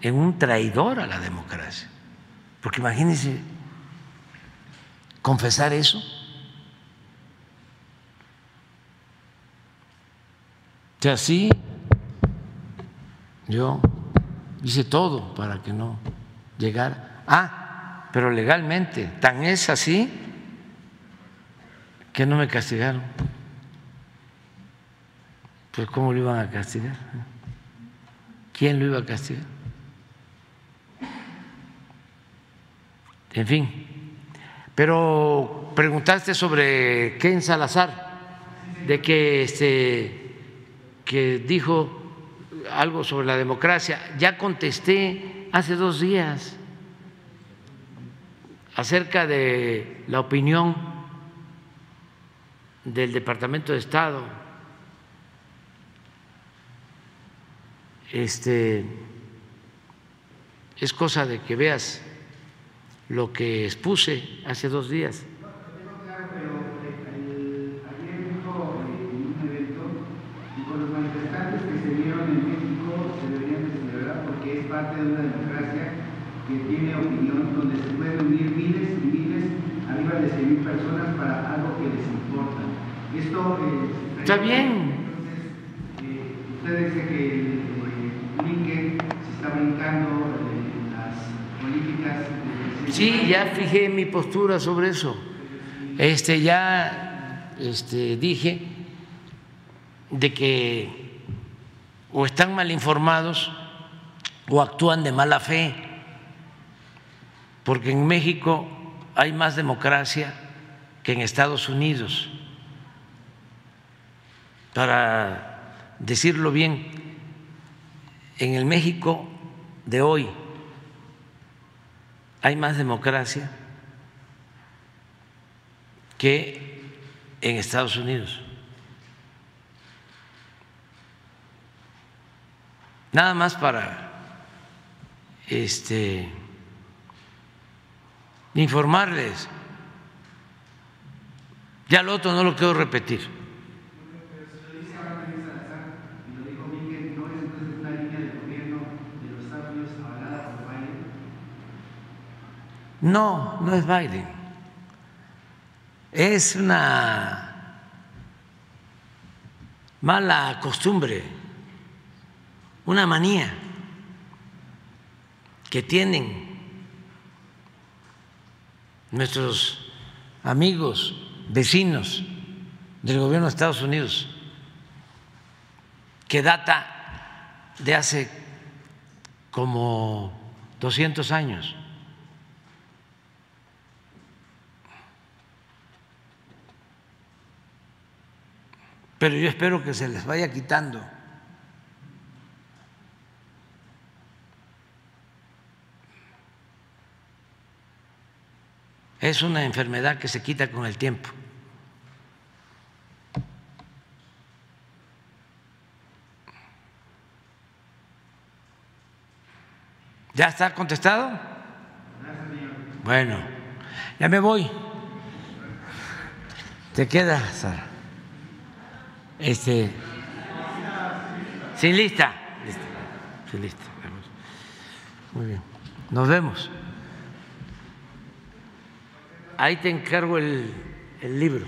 A: en un traidor a la democracia. Porque imagínense confesar eso. Que así yo hice todo para que no llegara. Ah, pero legalmente, tan es así que no me castigaron. Pues ¿cómo lo iban a castigar? ¿Quién lo iba a castigar? En fin, pero preguntaste sobre Ken Salazar, de que este que dijo algo sobre la democracia. Ya contesté hace dos días acerca de la opinión del Departamento de Estado, este, es cosa de que veas lo que expuse hace dos días.
J: parte de una democracia que tiene opinión, donde se pueden unir miles y miles, arriba de 100 personas para algo que les importa. Esto
A: eh, está bien.
J: Entonces, eh, usted dice que LinkedIn se está brincando eh, las políticas. De
A: sí, ya fijé mi postura sobre eso. Este, ya este, dije de que o están mal informados o actúan de mala fe, porque en México hay más democracia que en Estados Unidos. Para decirlo bien, en el México de hoy hay más democracia que en Estados Unidos. Nada más para este, informarles. Ya lo otro no lo quiero repetir. No, no es Biden. Es una mala costumbre, una manía que tienen nuestros amigos, vecinos del gobierno de Estados Unidos, que data de hace como 200 años. Pero yo espero que se les vaya quitando Es una enfermedad que se quita con el tiempo. ¿Ya está contestado? Bueno, ya me voy. Te queda, Sara. Este. Sin lista. Sin lista. Muy bien. Nos vemos ahí te encargo el, el libro.